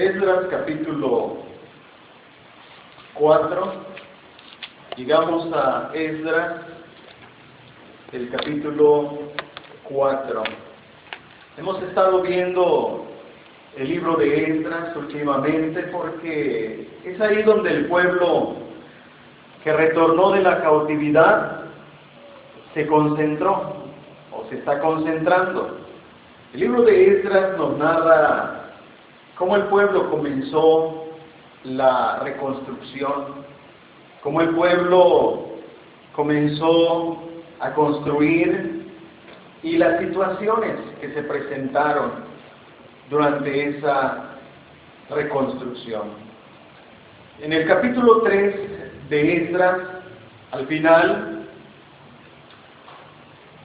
Esdras capítulo 4. Llegamos a Esdras, el capítulo 4. Hemos estado viendo el libro de Esdras últimamente porque es ahí donde el pueblo que retornó de la cautividad se concentró o se está concentrando. El libro de Esdras nos narra cómo el pueblo comenzó la reconstrucción, cómo el pueblo comenzó a construir y las situaciones que se presentaron durante esa reconstrucción. En el capítulo 3 de Esdras, al final,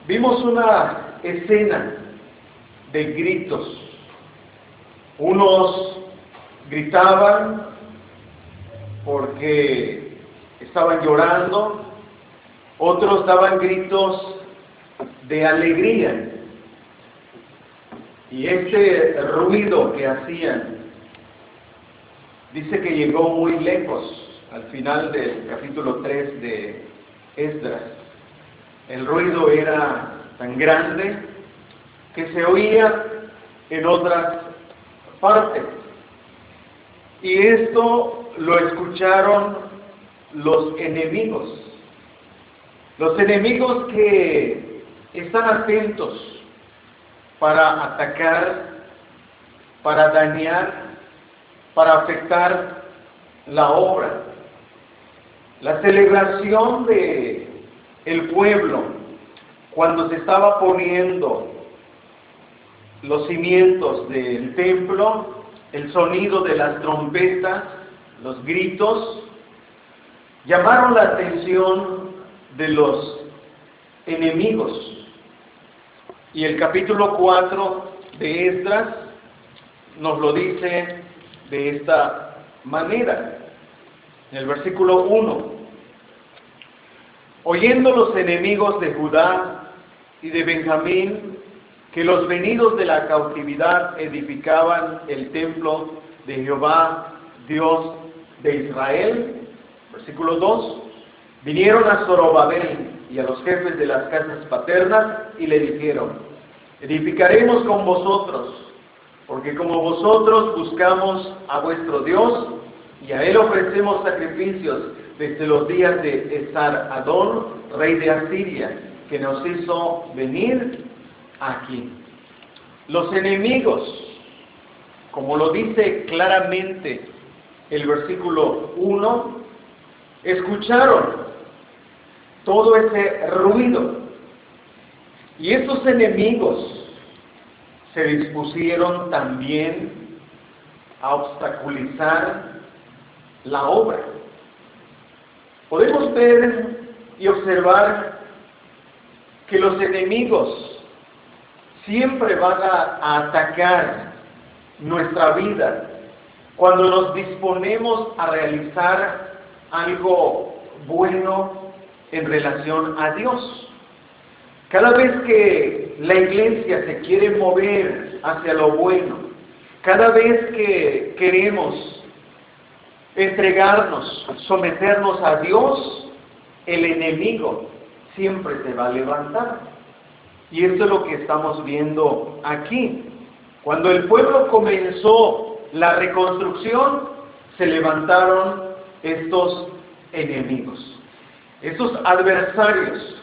vimos una escena de gritos unos gritaban porque estaban llorando, otros daban gritos de alegría. Y ese ruido que hacían, dice que llegó muy lejos al final del capítulo 3 de Esdras. El ruido era tan grande que se oía en otras Y esto lo escucharon los enemigos. Los enemigos que están atentos para atacar, para dañar, para afectar la obra. La celebración de el pueblo cuando se estaba poniendo los cimientos del templo, el sonido de las trompetas, los gritos, llamaron la atención de los enemigos. Y el capítulo 4 de Esdras nos lo dice de esta manera. En el versículo 1, oyendo los enemigos de Judá y de Benjamín que los venidos de la cautividad edificaban el templo de Jehová, Dios de Israel. Versículo 2. Vinieron a Zorobabel y a los jefes de las casas paternas y le dijeron, edificaremos con vosotros, porque como vosotros buscamos a vuestro Dios y a él ofrecemos sacrificios desde los días de Esar Adón, rey de Asiria, que nos hizo venir aquí. Los enemigos, como lo dice claramente el versículo 1, escucharon todo ese ruido. Y esos enemigos se dispusieron también a obstaculizar la obra. Podemos ver y observar que los enemigos siempre van a, atacar nuestra vida cuando nos disponemos a realizar algo bueno en relación a Dios. Cada vez que la iglesia se quiere mover hacia lo bueno, cada vez que queremos entregarnos, someternos a Dios, el enemigo siempre se va a levantar. Y esto es lo que estamos viendo aquí. Cuando el pueblo comenzó la reconstrucción, se levantaron estos enemigos, estos adversarios.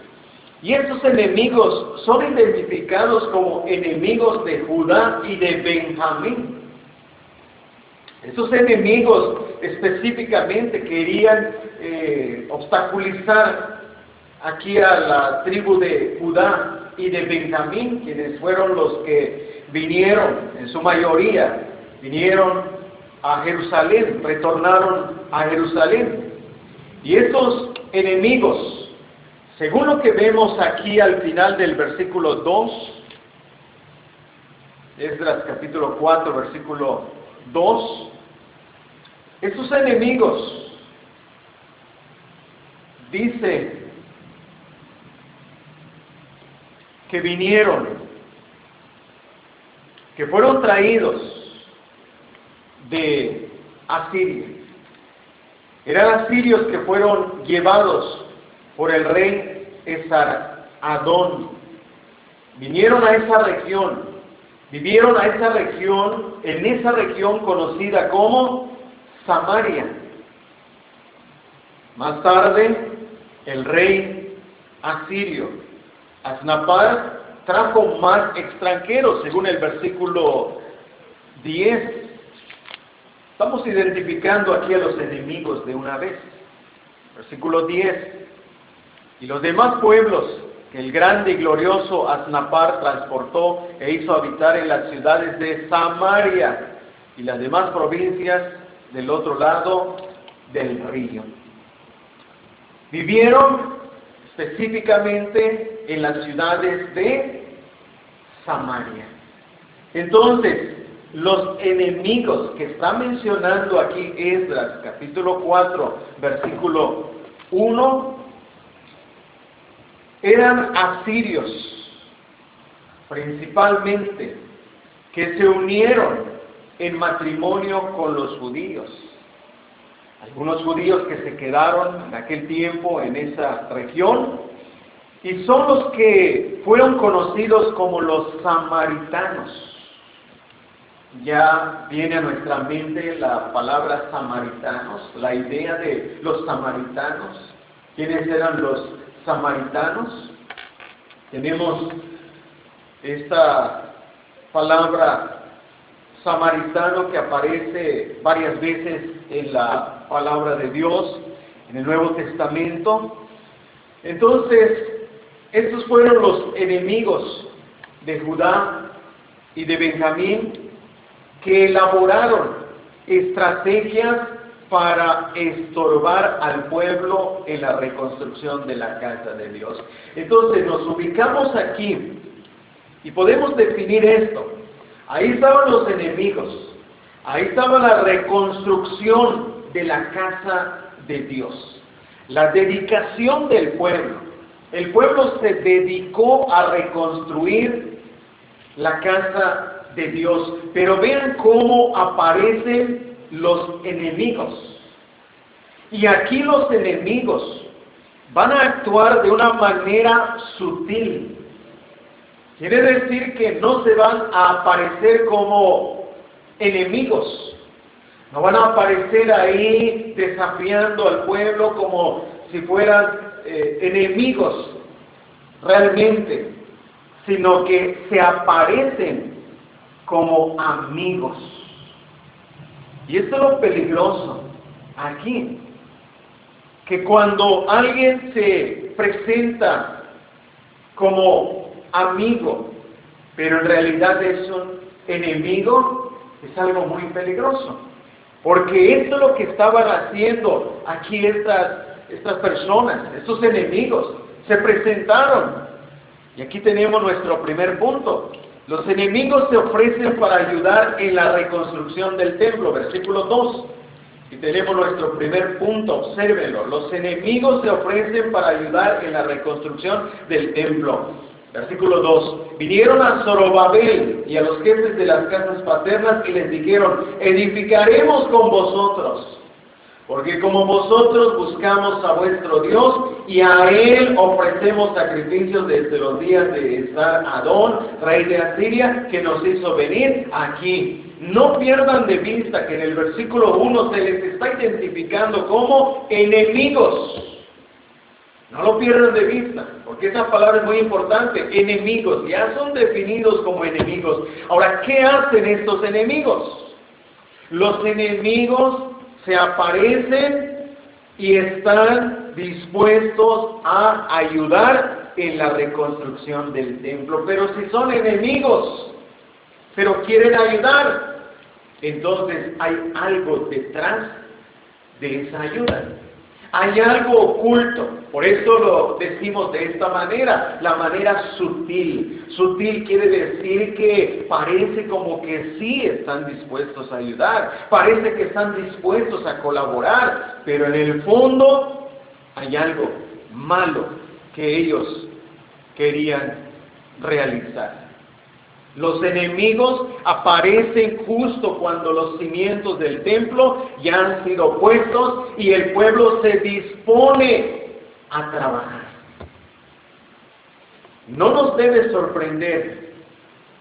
Y estos enemigos son identificados como enemigos de Judá y de Benjamín. Estos enemigos específicamente querían eh, obstaculizar aquí a la tribu de Judá y de Benjamín, quienes fueron los que vinieron, en su mayoría, vinieron a Jerusalén, retornaron a Jerusalén. Y estos enemigos, según lo que vemos aquí al final del versículo 2, Esdras capítulo 4, versículo 2, estos enemigos, dice que vinieron, que fueron traídos de Asiria. Eran asirios que fueron llevados por el rey Esar Adón. Vinieron a esa región, vivieron a esa región, en esa región conocida como Samaria. Más tarde, el rey asirio, Asnapar, trajo más extranjeros, según el versículo 10. Estamos identificando aquí a los enemigos de una vez. Versículo 10. Y los demás pueblos que el grande y glorioso Asnapar transportó e hizo habitar en las ciudades de Samaria y las demás provincias del otro lado del río. Vivieron específicamente en las ciudades de Samaria. Entonces, los enemigos que está mencionando aquí Esdras, capítulo 4, versículo 1, eran asirios, principalmente, que se unieron en matrimonio con los judíos. Algunos judíos que se quedaron en aquel tiempo en esa región y son los que fueron conocidos como los samaritanos. Ya viene a nuestra mente la palabra samaritanos, la idea de los samaritanos. ¿Quiénes eran los samaritanos? Tenemos esta palabra samaritano que aparece varias veces en la palabra de Dios, en el Nuevo Testamento. Entonces, estos fueron los enemigos de Judá y de Benjamín que elaboraron estrategias para estorbar al pueblo en la reconstrucción de la casa de Dios. Entonces nos ubicamos aquí y podemos definir esto. Ahí estaban los enemigos, ahí estaba la reconstrucción de la casa de Dios, la dedicación del pueblo. El pueblo se dedicó a reconstruir la casa de Dios. Pero vean cómo aparecen los enemigos. Y aquí los enemigos van a actuar de una manera sutil. Quiere decir que no se van a aparecer como enemigos. No van a aparecer ahí desafiando al pueblo como si fueran eh, enemigos realmente, sino que se aparecen como amigos. Y esto es lo peligroso aquí, que cuando alguien se presenta como amigo, pero en realidad es un enemigo, es algo muy peligroso. Porque esto es lo que estaban haciendo aquí estas estas personas, estos enemigos, se presentaron. Y aquí tenemos nuestro primer punto. Los enemigos se ofrecen para ayudar en la reconstrucción del templo, versículo 2. Y tenemos nuestro primer punto, obsérvenlo. Los enemigos se ofrecen para ayudar en la reconstrucción del templo. Versículo 2. Vinieron a Zorobabel y a los jefes de las casas paternas y les dijeron, edificaremos con vosotros porque como vosotros buscamos a vuestro Dios y a Él ofrecemos sacrificios desde los días de Esar Adón, rey de Asiria, que nos hizo venir aquí. No pierdan de vista que en el versículo 1 se les está identificando como enemigos. No lo pierdan de vista, porque esa palabra es muy importante. Enemigos, ya son definidos como enemigos. Ahora, ¿qué hacen estos enemigos? Los enemigos se aparecen y están dispuestos a ayudar en la reconstrucción del templo. Pero si son enemigos, pero quieren ayudar, entonces hay algo detrás de esa ayuda. Hay algo oculto, por eso lo decimos de esta manera, la manera sutil. Sutil quiere decir que parece como que sí están dispuestos a ayudar, parece que están dispuestos a colaborar, pero en el fondo hay algo malo que ellos querían realizar. Los enemigos aparecen justo cuando los cimientos del templo ya han sido puestos y el pueblo se dispone a trabajar. No nos debe sorprender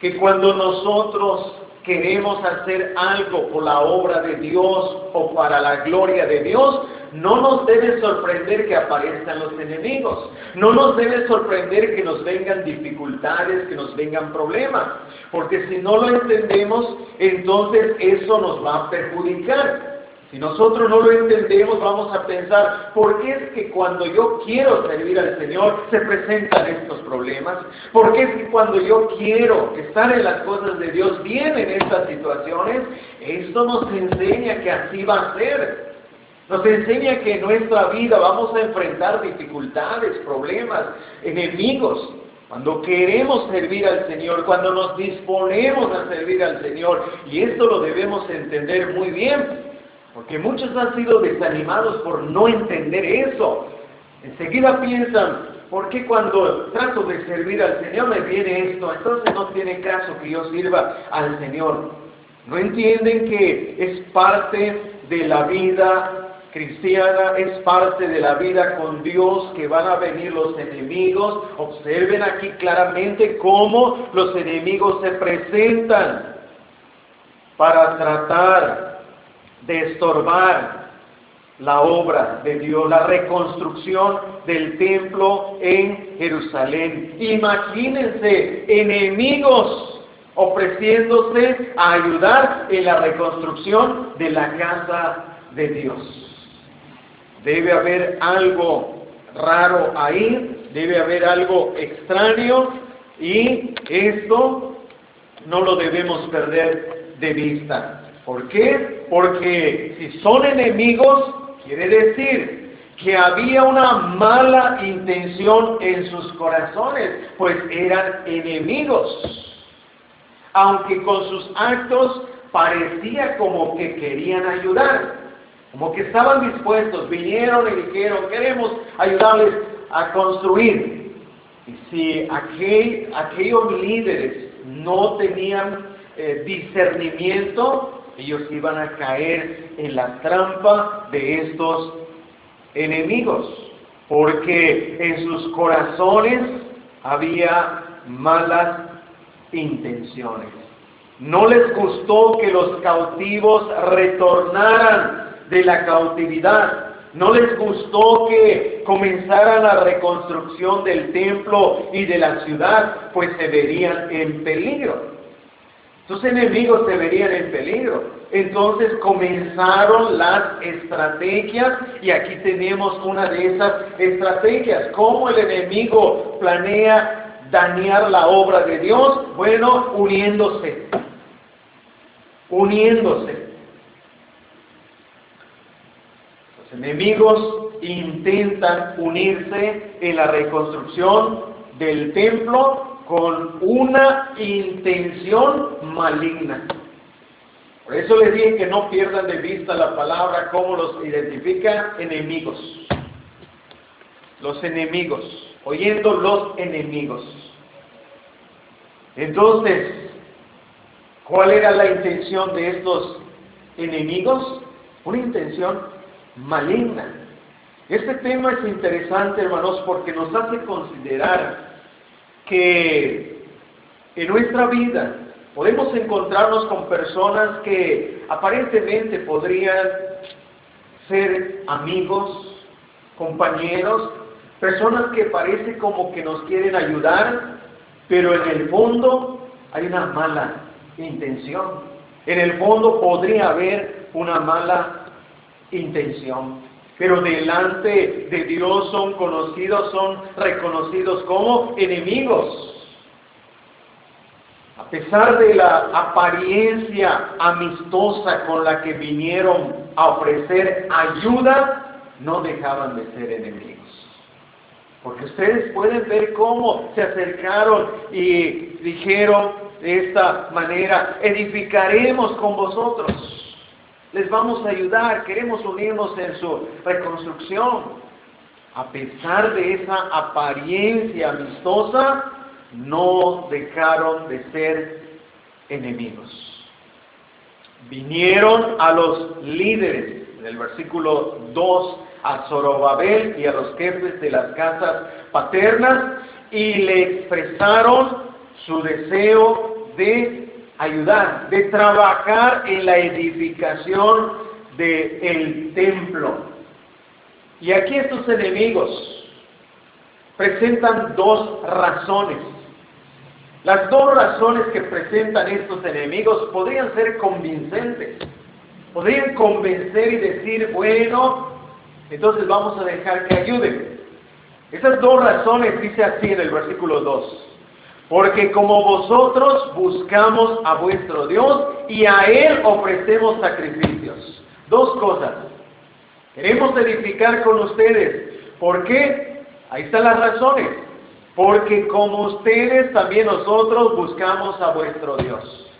que cuando nosotros queremos hacer algo por la obra de Dios o para la gloria de Dios, no nos debe sorprender que aparezcan los enemigos, no nos debe sorprender que nos vengan dificultades, que nos vengan problemas, porque si no lo entendemos, entonces eso nos va a perjudicar. Si nosotros no lo entendemos, vamos a pensar, ¿por qué es que cuando yo quiero servir al Señor se presentan estos problemas? ¿Por qué es que cuando yo quiero estar en las cosas de Dios vienen estas situaciones? Esto nos enseña que así va a ser. Nos enseña que en nuestra vida vamos a enfrentar dificultades, problemas, enemigos. Cuando queremos servir al Señor, cuando nos disponemos a servir al Señor, y esto lo debemos entender muy bien, porque muchos han sido desanimados por no entender eso. Enseguida piensan, ¿por qué cuando trato de servir al Señor me viene esto? Entonces no tiene caso que yo sirva al Señor. No entienden que es parte de la vida cristiana, es parte de la vida con Dios, que van a venir los enemigos. Observen aquí claramente cómo los enemigos se presentan para tratar de estorbar la obra de Dios, la reconstrucción del templo en Jerusalén. Imagínense enemigos ofreciéndose a ayudar en la reconstrucción de la casa de Dios. Debe haber algo raro ahí, debe haber algo extraño y esto no lo debemos perder de vista. ¿Por qué? Porque si son enemigos, quiere decir que había una mala intención en sus corazones, pues eran enemigos. Aunque con sus actos parecía como que querían ayudar, como que estaban dispuestos, vinieron y dijeron, queremos ayudarles a construir. Y si aquellos líderes no tenían eh, discernimiento, ellos iban a caer en la trampa de estos enemigos, porque en sus corazones había malas intenciones. No les gustó que los cautivos retornaran de la cautividad. No les gustó que comenzaran la reconstrucción del templo y de la ciudad, pues se verían en peligro. Sus enemigos se verían en peligro. Entonces comenzaron las estrategias y aquí tenemos una de esas estrategias. ¿Cómo el enemigo planea dañar la obra de Dios? Bueno, uniéndose. Uniéndose. Enemigos intentan unirse en la reconstrucción del templo con una intención maligna. Por eso les dije que no pierdan de vista la palabra, cómo los identifica enemigos. Los enemigos, oyendo los enemigos. Entonces, ¿cuál era la intención de estos enemigos? Una intención maligna. Este tema es interesante, hermanos, porque nos hace considerar que en nuestra vida podemos encontrarnos con personas que aparentemente podrían ser amigos, compañeros, personas que parece como que nos quieren ayudar, pero en el fondo hay una mala intención. En el fondo podría haber una mala intención pero delante de Dios son conocidos, son reconocidos como enemigos. A pesar de la apariencia amistosa con la que vinieron a ofrecer ayuda, no dejaban de ser enemigos. Porque ustedes pueden ver cómo se acercaron y dijeron de esta manera, edificaremos con vosotros les vamos a ayudar, queremos unirnos en su reconstrucción. A pesar de esa apariencia amistosa, no dejaron de ser enemigos. Vinieron a los líderes, en el versículo 2, a Zorobabel y a los jefes de las casas paternas y le expresaron su deseo de ayudar, de trabajar en la edificación del templo. Y aquí estos enemigos presentan dos razones. Las dos razones que presentan estos enemigos podrían ser convincentes. Podrían convencer y decir, bueno, entonces vamos a dejar que ayuden. Esas dos razones dice así en el versículo 2. Porque como vosotros buscamos a vuestro Dios y a Él ofrecemos sacrificios. Dos cosas. Queremos edificar con ustedes. ¿Por qué? Ahí están las razones. Porque como ustedes, también nosotros buscamos a vuestro Dios.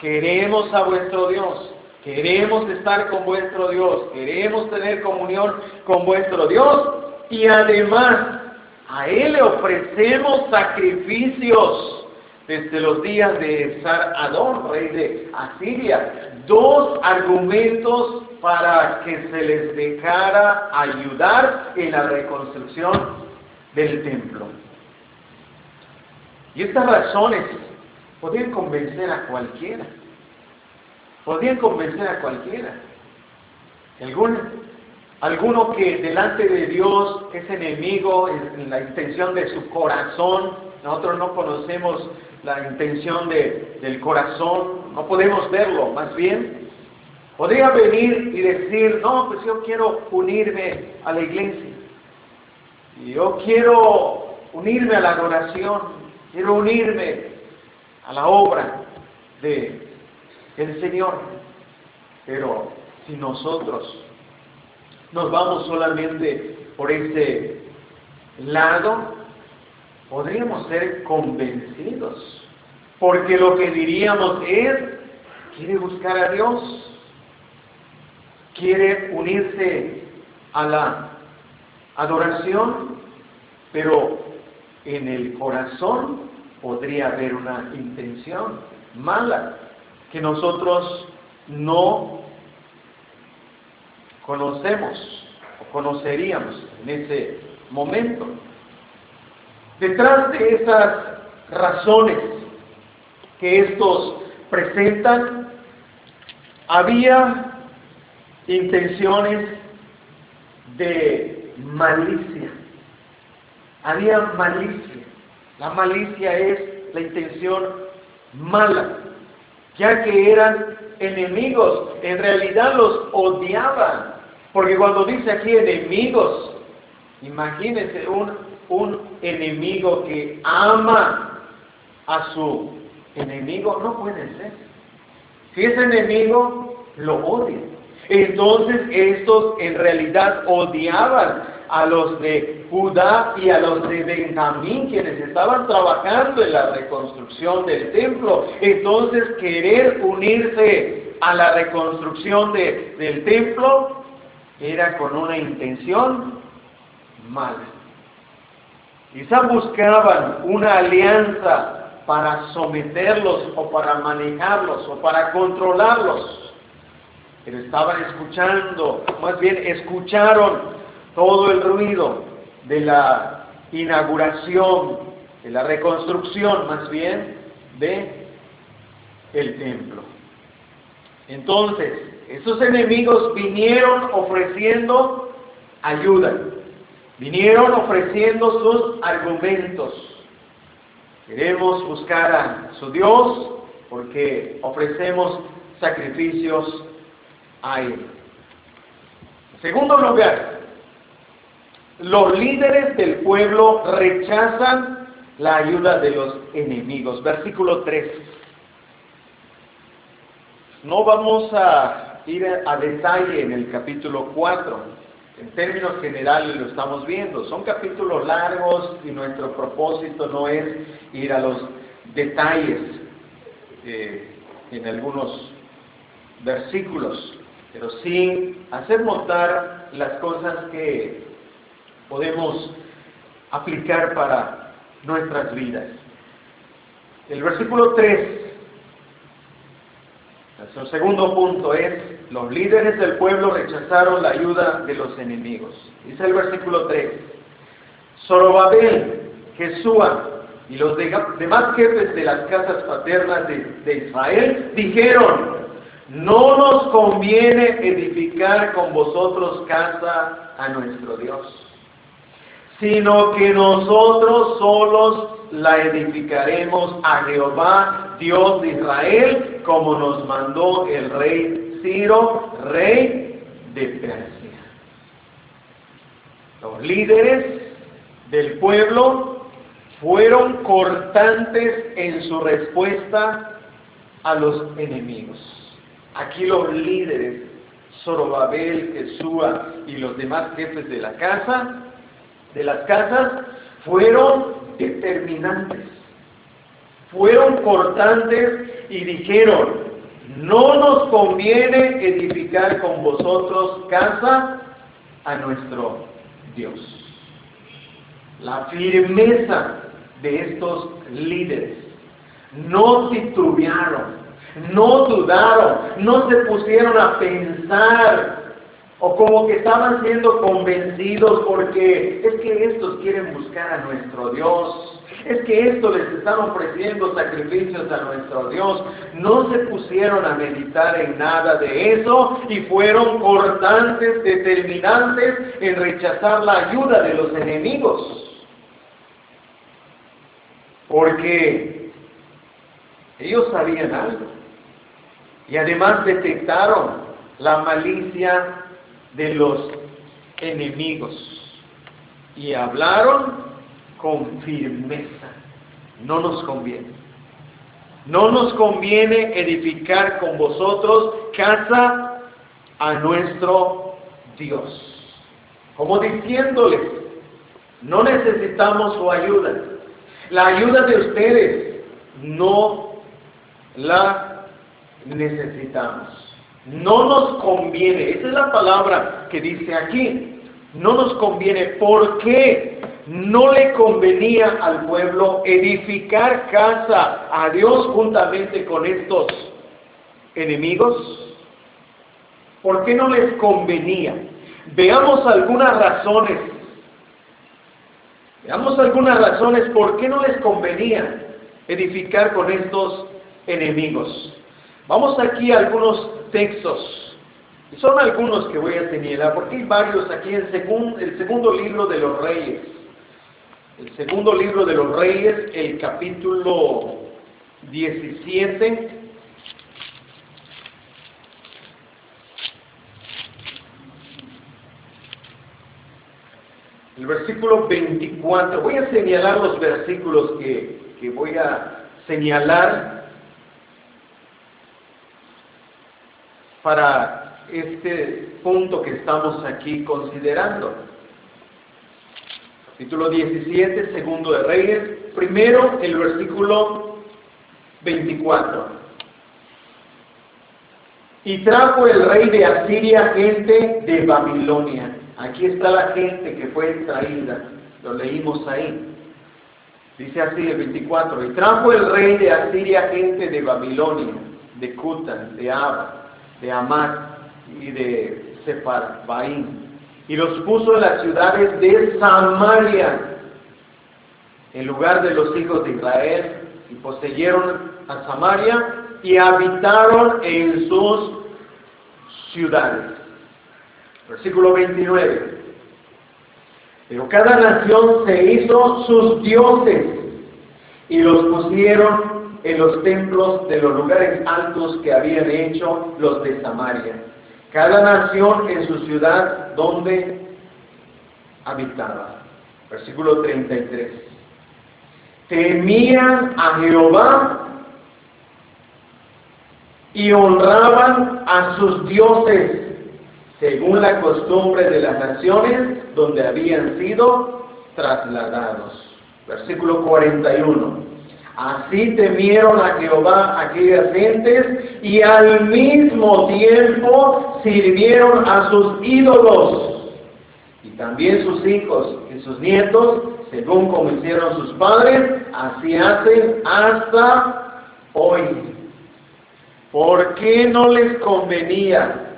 Queremos a vuestro Dios. Queremos estar con vuestro Dios. Queremos tener comunión con vuestro Dios. Y además, a Él le ofrecemos sacrificios desde los días de Sar Adón, rey de Asiria. Dos argumentos para que se les dejara ayudar en la reconstrucción del templo. Y estas razones podían convencer a cualquiera. Podían convencer a cualquiera. Alguno que delante de Dios es enemigo en la intención de su corazón. Nosotros no conocemos la intención del corazón, no podemos verlo, más bien. Podría venir y decir, no, pues yo quiero unirme a la iglesia. Yo quiero unirme a la adoración. Quiero unirme a la obra de Señor. Pero si nosotros nos vamos solamente por ese lado, podríamos ser convencidos. Porque lo que diríamos es, quiere buscar a Dios, quiere unirse a la adoración, pero en el corazón podría haber una intención mala que nosotros no conocemos o conoceríamos en ese momento. Detrás de esas razones que estos presentan, había intenciones de malicia había malicia. La malicia es la intención mala, ya que eran enemigos, en realidad los odiaban, porque cuando dice aquí enemigos, imagínense un, un enemigo que ama a su enemigo, no puede ser. Si es enemigo, lo odia. Entonces estos en realidad odiaban a los de Judá y a los de Benjamín, quienes estaban trabajando en la reconstrucción del templo. Entonces, querer unirse a la reconstrucción del templo era con una intención mala. Quizá buscaban una alianza para someterlos o para manejarlos o para controlarlos. Pero estaban escuchando, más bien escucharon todo el ruido de la inauguración, de la reconstrucción más bien, de el templo. Entonces, esos enemigos vinieron ofreciendo ayuda, vinieron ofreciendo sus argumentos. Queremos buscar a su Dios porque ofrecemos sacrificios a Él. Segundo lugar, los líderes del pueblo rechazan la ayuda de los enemigos. Versículo 3. No vamos a ir a detalle en el capítulo 4. En términos generales lo estamos viendo. Son capítulos largos y nuestro propósito no es ir a los detalles eh, en algunos versículos, pero sí hacer notar las cosas que podemos aplicar para nuestras vidas. El versículo 3, nuestro segundo punto es, los líderes del pueblo rechazaron la ayuda de los enemigos. Dice el versículo 3, Zorobabel, Jesúa y los demás jefes de las casas paternas de, de Israel dijeron, no nos conviene edificar con vosotros casa a nuestro Dios sino que nosotros solos la edificaremos a Jehová, Dios de Israel, como nos mandó el rey Ciro, rey de Persia. Los líderes del pueblo fueron cortantes en su respuesta a los enemigos. Aquí los líderes, Zorobabel, Jesúa y los demás jefes de la casa, de las casas fueron determinantes, fueron cortantes y dijeron, no nos conviene edificar con vosotros casa a nuestro Dios. La firmeza de estos líderes no titubearon, no dudaron, no se pusieron a pensar o como que estaban siendo convencidos porque es que estos quieren buscar a nuestro Dios, es que estos les están ofreciendo sacrificios a nuestro Dios. No se pusieron a meditar en nada de eso y fueron cortantes, determinantes en rechazar la ayuda de los enemigos. Porque ellos sabían algo y además detectaron la malicia de los enemigos y hablaron con firmeza. No nos conviene. No nos conviene edificar con vosotros casa a nuestro Dios. Como diciéndoles, no necesitamos su ayuda. La ayuda de ustedes no la necesitamos. No nos conviene, esa es la palabra que dice aquí, no nos conviene. ¿Por qué? No le convenía al pueblo edificar casa a Dios juntamente con estos enemigos. ¿Por qué no les convenía? Veamos algunas razones. Veamos algunas razones por qué no les convenía edificar con estos enemigos. Vamos aquí a algunos textos. Son algunos que voy a señalar, porque hay varios aquí en el segundo libro de los reyes. El segundo libro de los reyes, el capítulo 17. El versículo 24. Voy a señalar los versículos que, que voy a señalar para este punto que estamos aquí considerando. Capítulo 17, segundo de Reyes, primero el versículo 24. Y trajo el rey de Asiria gente de Babilonia. Aquí está la gente que fue traída. Lo leímos ahí. Dice así el 24. Y trajo el rey de Asiria gente de Babilonia, de Cutan, de Abba, de Amar y de Sefarbaim, y los puso en las ciudades de Samaria, en lugar de los hijos de Israel, y poseyeron a Samaria y habitaron en sus ciudades. Versículo 29. Pero cada nación se hizo sus dioses y los pusieron en los templos de los lugares altos que habían hecho los de Samaria, cada nación en su ciudad donde habitaba. Versículo 33. Temían a Jehová y honraban a sus dioses, según la costumbre de las naciones donde habían sido trasladados. Versículo 41. Así temieron a Jehová aquellas gentes y al mismo tiempo sirvieron a sus ídolos. Y también sus hijos y sus nietos según como hicieron sus padres, así hacen hasta hoy. ¿Por qué no les convenía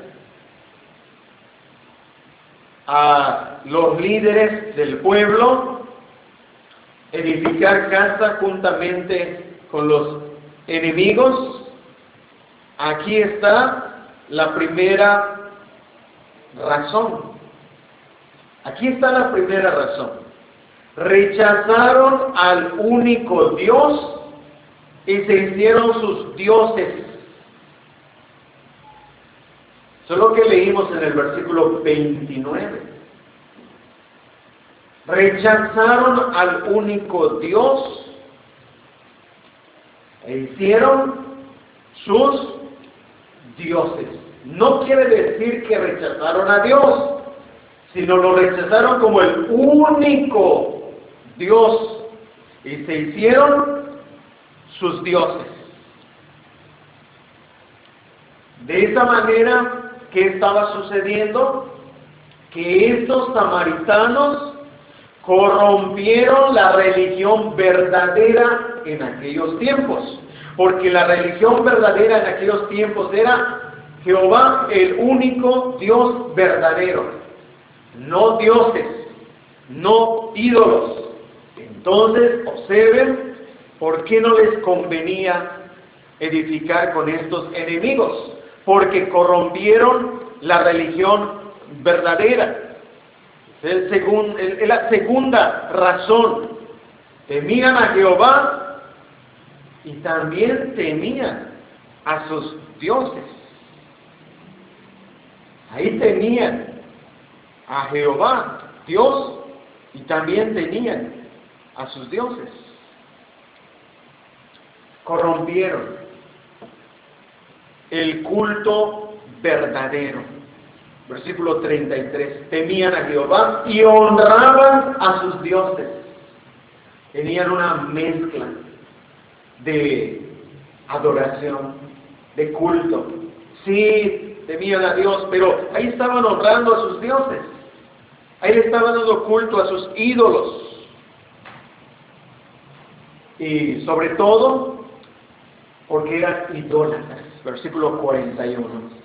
a los líderes del pueblo edificar casa juntamente con los enemigos? Aquí está la primera razón. Aquí está la primera razón. Rechazaron al único Dios y se hicieron sus dioses. Eso es lo que leímos en el versículo 29. Rechazaron al único Dios e hicieron sus dioses. No quiere decir que rechazaron a Dios, sino lo rechazaron como el único Dios y se hicieron sus dioses. De esa manera, ¿qué estaba sucediendo? Que estos samaritanos corrompieron la religión verdadera en aquellos tiempos. Porque la religión verdadera en aquellos tiempos era Jehová el único Dios verdadero no dioses, no ídolos. Entonces, observen por qué no les convenía edificar con estos enemigos, porque corrompieron la religión verdadera. Es, es la segunda razón. Temían a Jehová y también temían a sus dioses. Ahí tenían a Jehová, Dios, y también tenían a sus dioses. Corrompieron el culto verdadero. Versículo 33. Temían a Jehová y honraban a sus dioses. Tenían una mezcla de adoración, de culto. Sí, temían a Dios, pero ahí estaban honrando a sus dioses. Ahí le estaban dando culto a sus ídolos. Y sobre todo, porque eran idólatras. Versículo 41.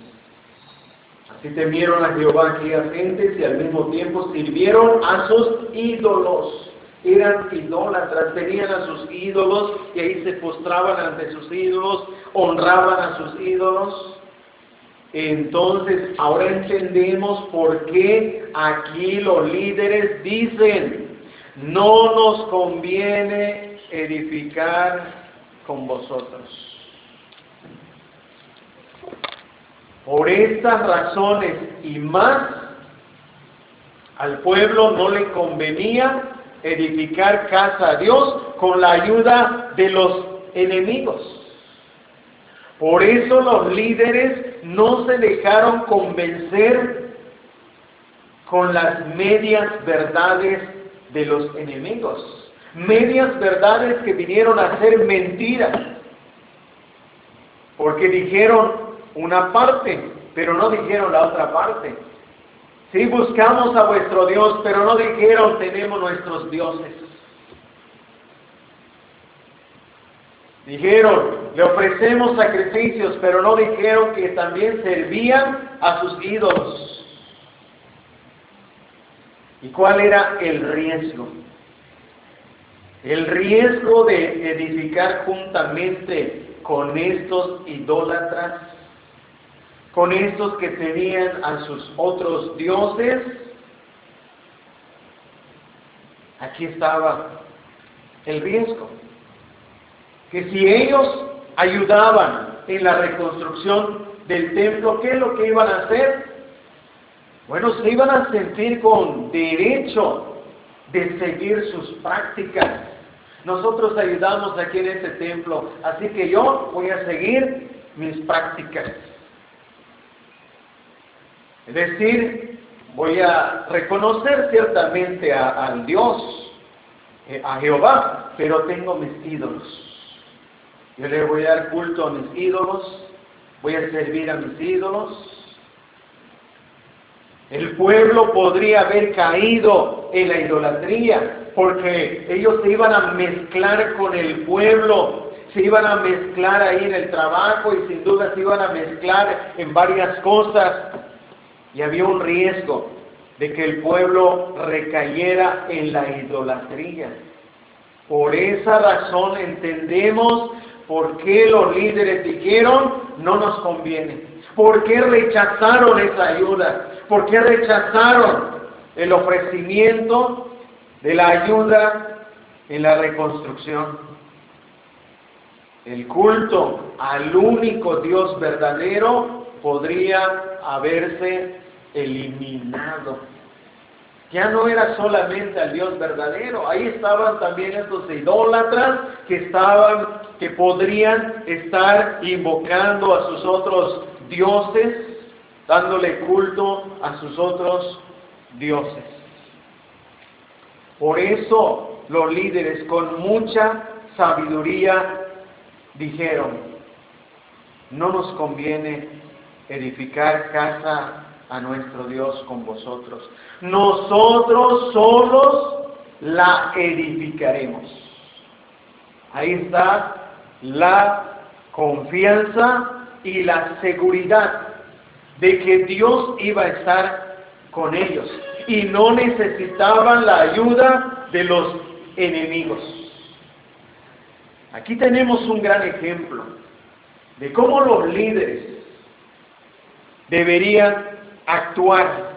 Así temieron a Jehová aquellas gentes y al mismo tiempo sirvieron a sus ídolos. Eran idólatras, tenían a sus ídolos y ahí se postraban ante sus ídolos, honraban a sus ídolos. Entonces, ahora entendemos por qué aquí los líderes dicen, no nos conviene edificar con vosotros. Por estas razones y más, al pueblo no le convenía edificar casa a Dios con la ayuda de los enemigos. Por eso los líderes no se dejaron convencer con las medias verdades de los enemigos. Medias verdades que vinieron a ser mentiras. Porque dijeron una parte, pero no dijeron la otra parte. Sí buscamos a vuestro Dios, pero no dijeron tenemos nuestros dioses. Dijeron, le ofrecemos sacrificios, pero no dijeron que también servían a sus ídolos. ¿Y cuál era el riesgo? El riesgo de edificar juntamente con estos idólatras, con estos que tenían a sus otros dioses. Aquí estaba el riesgo que si ellos ayudaban en la reconstrucción del templo, ¿qué es lo que iban a hacer? Bueno, se iban a sentir con derecho de seguir sus prácticas. Nosotros ayudamos aquí en este templo, así que yo voy a seguir mis prácticas. Es decir, voy a reconocer ciertamente al Dios, eh, a Jehová, pero tengo mis ídolos. Yo le voy a dar culto a mis ídolos, voy a servir a mis ídolos. El pueblo podría haber caído en la idolatría, porque ellos se iban a mezclar con el pueblo, se iban a mezclar ahí en el trabajo y sin duda se iban a mezclar en varias cosas. Y había un riesgo de que el pueblo recayera en la idolatría. Por esa razón entendemos por qué los líderes dijeron no nos conviene. ¿Por qué rechazaron esa ayuda? ¿Por qué rechazaron el ofrecimiento de la ayuda en la reconstrucción? El culto al único Dios verdadero podría haberse eliminado. Ya no era solamente al Dios verdadero, ahí estaban también estos idólatras que estaban, que podrían estar invocando a sus otros dioses, dándole culto a sus otros dioses. Por eso los líderes con mucha sabiduría dijeron, no nos conviene edificar casa a nuestro Dios con vosotros. Nosotros solos la edificaremos. Ahí está la confianza y la seguridad de que Dios iba a estar con ellos y no necesitaban la ayuda de los enemigos. Aquí tenemos un gran ejemplo de cómo los líderes deberían actuar,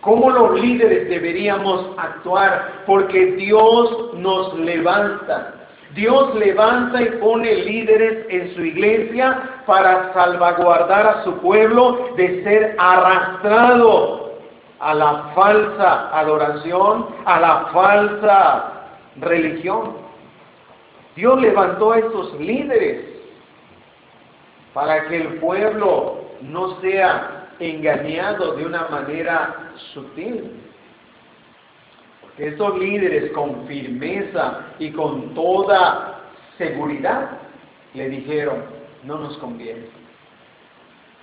cómo los líderes deberíamos actuar, porque Dios nos levanta. Dios levanta y pone líderes en su iglesia para salvaguardar a su pueblo de ser arrastrado a la falsa adoración, a la falsa religión. Dios levantó a estos líderes para que el pueblo no sea engañado de una manera sutil. Porque estos líderes con firmeza y con toda seguridad le dijeron, no nos conviene.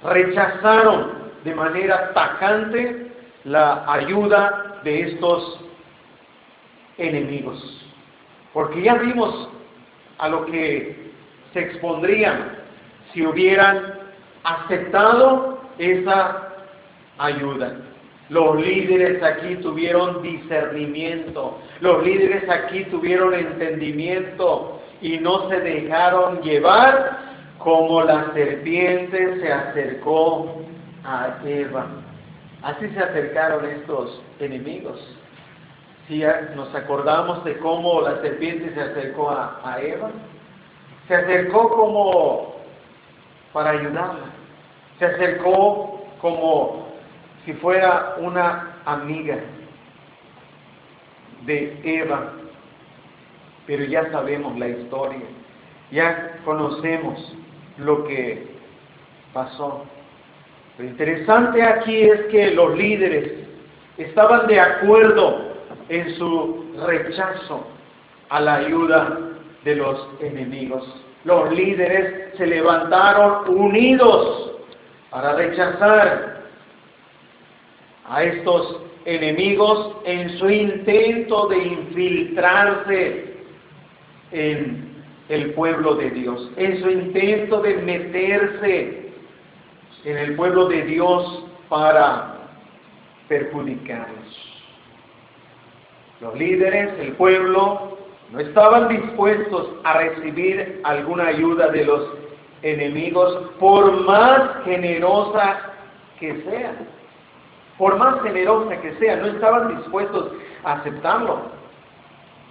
Rechazaron de manera tajante la ayuda de estos enemigos. Porque ya vimos a lo que se expondrían si hubieran aceptado esa ayuda. Los líderes aquí tuvieron discernimiento, los líderes aquí tuvieron entendimiento y no se dejaron llevar como la serpiente se acercó a Eva. Así se acercaron estos enemigos. Si nos acordamos de cómo la serpiente se acercó a, a Eva, se acercó como para ayudarla se acercó como si fuera una amiga de Eva, pero ya sabemos la historia, ya conocemos lo que pasó. Lo interesante aquí es que los líderes estaban de acuerdo en su rechazo a la ayuda de los enemigos. Los líderes se levantaron unidos para rechazar a estos enemigos en su intento de infiltrarse en el pueblo de Dios, en su intento de meterse en el pueblo de Dios para perjudicarlos. Los líderes, el pueblo, no estaban dispuestos a recibir alguna ayuda de los enemigos, por más generosa que sea, por más generosa que sea, no estaban dispuestos a aceptarlo,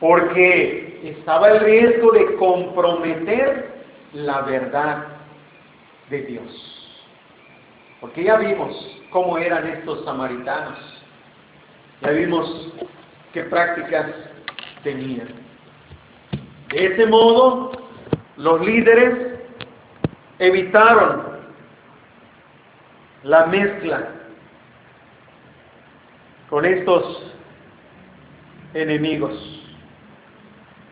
porque estaba el riesgo de comprometer la verdad de Dios. Porque ya vimos cómo eran estos samaritanos, ya vimos qué prácticas tenían. De ese modo, los líderes evitaron la mezcla con estos enemigos.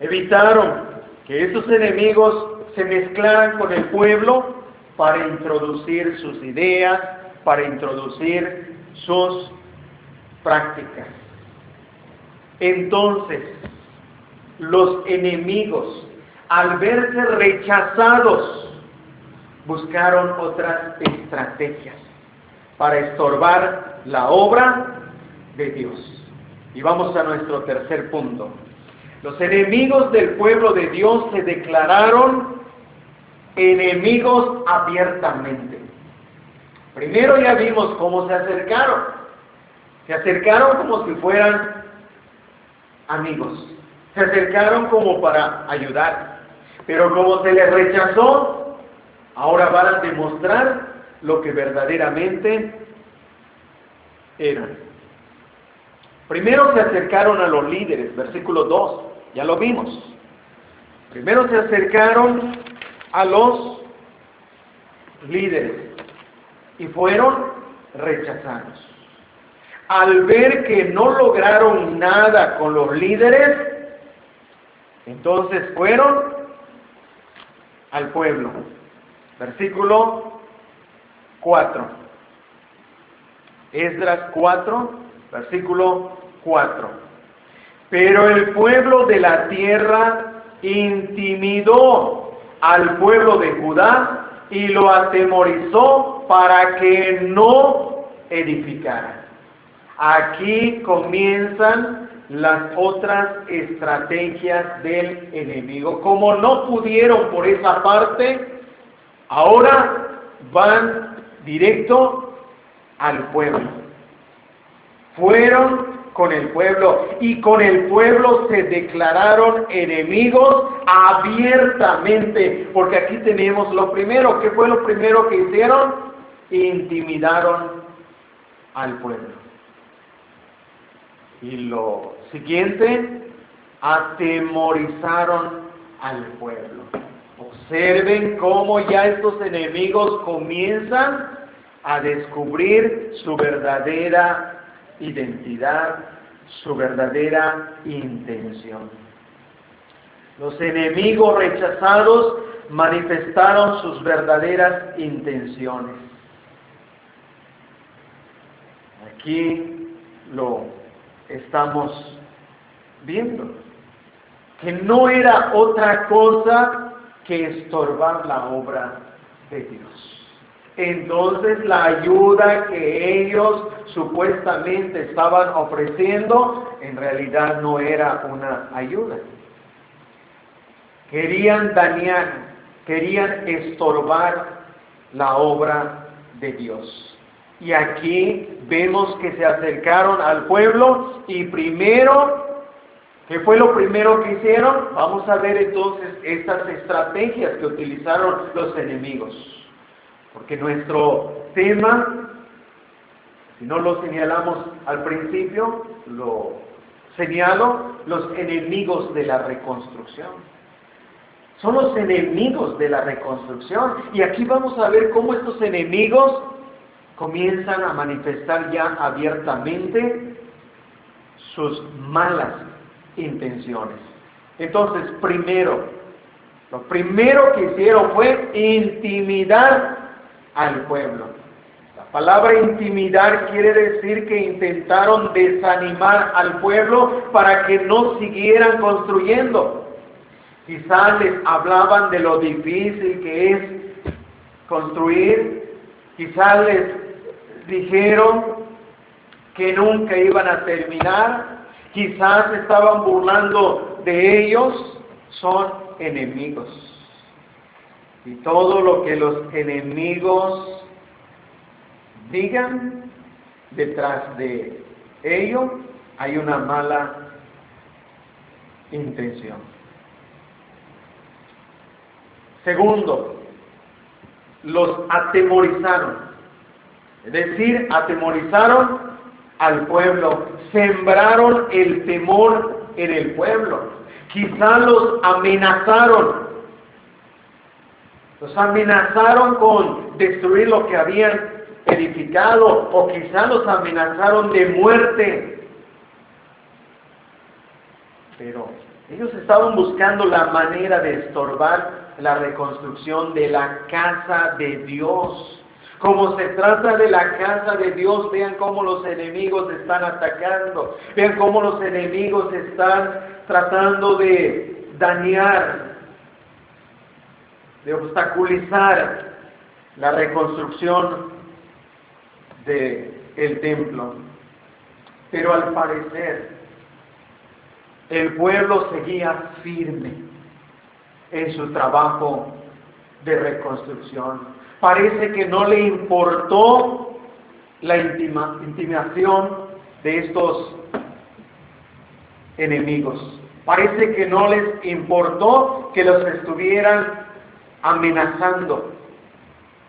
Evitaron que estos enemigos se mezclaran con el pueblo para introducir sus ideas, para introducir sus prácticas. Entonces, los enemigos, al verse rechazados, buscaron otras estrategias para estorbar la obra de Dios. Y vamos a nuestro tercer punto. Los enemigos del pueblo de Dios se declararon enemigos abiertamente. Primero ya vimos cómo se acercaron. Se acercaron como si fueran amigos. Se acercaron como para ayudar. Pero como se les rechazó, ahora van a demostrar lo que verdaderamente eran. Primero se acercaron a los líderes, versículo 2, ya lo vimos. Primero se acercaron a los líderes y fueron rechazados. Al ver que no lograron nada con los líderes, entonces fueron al pueblo. Versículo 4. Esdras 4, versículo 4. Pero el pueblo de la tierra intimidó al pueblo de Judá y lo atemorizó para que no edificara. Aquí comienzan las otras estrategias del enemigo. Como no pudieron por esa parte, ahora van directo al pueblo. Fueron con el pueblo y con el pueblo se declararon enemigos abiertamente, porque aquí tenemos lo primero, ¿qué fue lo primero que hicieron? Intimidaron al pueblo. Y lo siguiente, atemorizaron al pueblo. Observen cómo ya estos enemigos comienzan a descubrir su verdadera identidad, su verdadera intención. Los enemigos rechazados manifestaron sus verdaderas intenciones. Aquí lo estamos viendo, que no era otra cosa que estorbar la obra de Dios. Entonces la ayuda que ellos supuestamente estaban ofreciendo en realidad no era una ayuda. Querían dañar, querían estorbar la obra de Dios. Y aquí vemos que se acercaron al pueblo y primero, ¿qué fue lo primero que hicieron? Vamos a ver entonces estas estrategias que utilizaron los enemigos. Porque nuestro tema, si no lo señalamos al principio, lo señalo, los enemigos de la reconstrucción. Son los enemigos de la reconstrucción. Y aquí vamos a ver cómo estos enemigos comienzan a manifestar ya abiertamente sus malas intenciones. Entonces, primero, lo primero que hicieron fue intimidar al pueblo. La palabra intimidar quiere decir que intentaron desanimar al pueblo para que no siguieran construyendo. Quizás les hablaban de lo difícil que es construir, quizás les dijeron que nunca iban a terminar, quizás estaban burlando de ellos, son enemigos. Y todo lo que los enemigos digan, detrás de ello hay una mala intención. Segundo, los atemorizaron. Es decir, atemorizaron al pueblo, sembraron el temor en el pueblo. Quizá los amenazaron los amenazaron con destruir lo que habían edificado o quizá los amenazaron de muerte. Pero ellos estaban buscando la manera de estorbar la reconstrucción de la casa de Dios. Como se trata de la casa de Dios, vean cómo los enemigos están atacando, vean cómo los enemigos están tratando de dañar, de obstaculizar la reconstrucción del el templo. Pero al parecer, el pueblo seguía firme en su trabajo de reconstrucción parece que no le importó la intimidación de estos enemigos. Parece que no les importó que los estuvieran amenazando.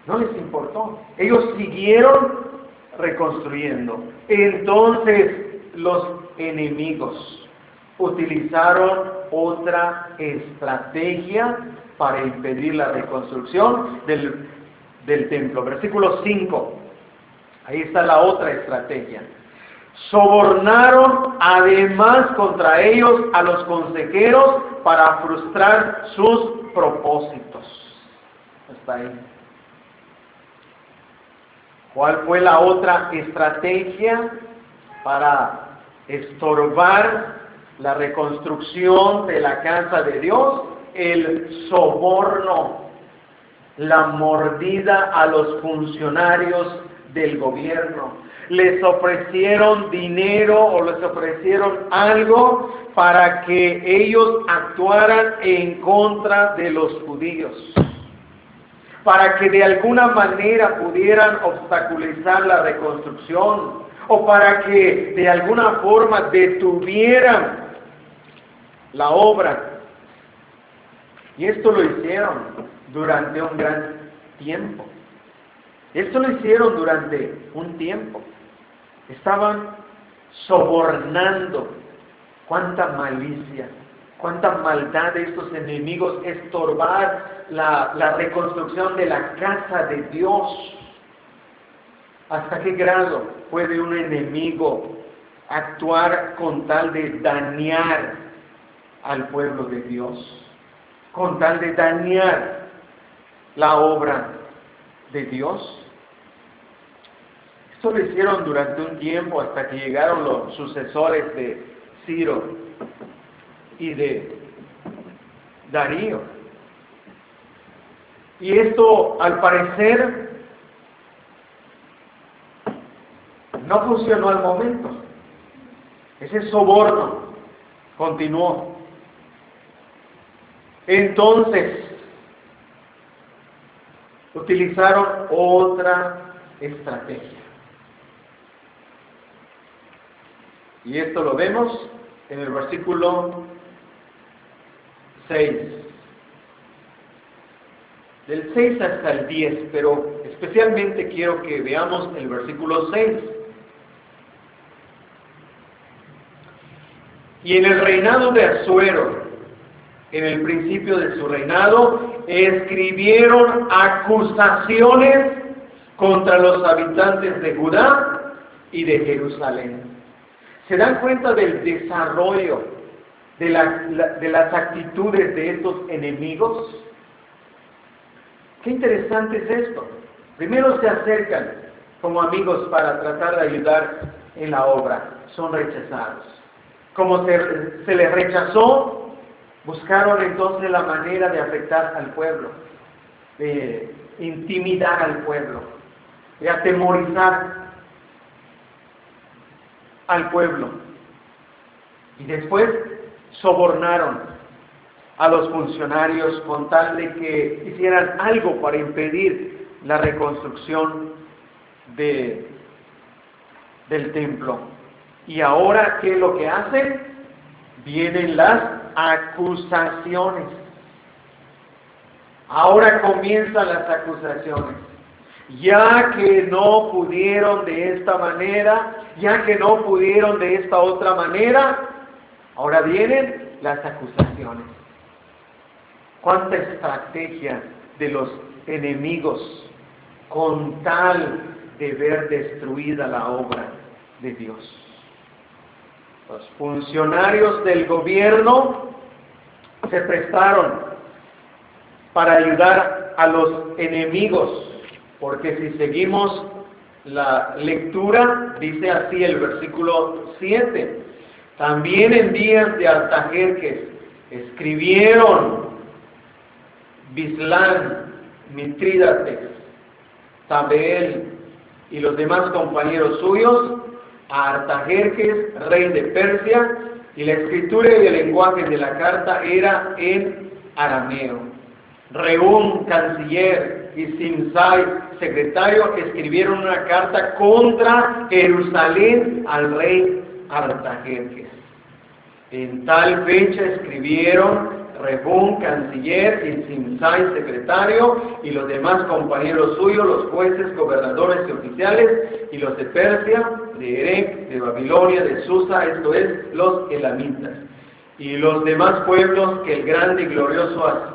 No les importó. Ellos siguieron reconstruyendo. Entonces los enemigos utilizaron otra estrategia para impedir la reconstrucción del del templo. Versículo 5. Ahí está la otra estrategia. Sobornaron además contra ellos a los consejeros para frustrar sus propósitos. Está ahí. ¿Cuál fue la otra estrategia para estorbar la reconstrucción de la casa de Dios? El soborno la mordida a los funcionarios del gobierno. Les ofrecieron dinero o les ofrecieron algo para que ellos actuaran en contra de los judíos, para que de alguna manera pudieran obstaculizar la reconstrucción o para que de alguna forma detuvieran la obra. Y esto lo hicieron durante un gran tiempo. Esto lo hicieron durante un tiempo. Estaban sobornando. Cuánta malicia, cuánta maldad de estos enemigos estorbar la, la reconstrucción de la casa de Dios. ¿Hasta qué grado puede un enemigo actuar con tal de dañar al pueblo de Dios? Con tal de dañar la obra de Dios. Esto lo hicieron durante un tiempo hasta que llegaron los sucesores de Ciro y de Darío. Y esto al parecer no funcionó al momento. Ese soborno continuó. Entonces, utilizaron otra estrategia. Y esto lo vemos en el versículo 6. Del 6 hasta el 10, pero especialmente quiero que veamos el versículo 6. Y en el reinado de Azuero, en el principio de su reinado, escribieron acusaciones contra los habitantes de Judá y de Jerusalén. ¿Se dan cuenta del desarrollo de, las actitudes de estos enemigos? Qué interesante es esto. Primero se acercan como amigos para tratar de ayudar en la obra. Son rechazados. Como se les rechazó, Buscaron entonces la manera de afectar al pueblo, de intimidar al pueblo, de atemorizar al pueblo. Y después sobornaron a los funcionarios con tal de que hicieran algo para impedir la reconstrucción de, del templo. Y ahora, ¿qué es lo que hacen? Vienen las acusaciones. Ahora comienzan las acusaciones. Ya que no pudieron de esta manera, ya que no pudieron de esta otra manera, ahora vienen las acusaciones. Cuánta estrategia de los enemigos con tal de ver destruida la obra de Dios. Los funcionarios del gobierno se prestaron para ayudar a los enemigos Porque si seguimos la lectura, dice así el versículo 7, también en días de Artajerjes escribieron Bislán, Mitrídates, Tabeel y los demás compañeros suyos Artajerjes, rey de Persia, y la escritura y el lenguaje de la carta era en arameo. Reún, canciller, y Simsai, secretario, escribieron una carta contra Jerusalén al rey Artajerjes. En tal fecha escribieron Rebún, canciller, y Simsai, secretario, y los demás compañeros suyos, los jueces, gobernadores y oficiales, y los de Persia, de Erech, de Babilonia, de Susa, esto es, los elamitas, y los demás pueblos que el grande y glorioso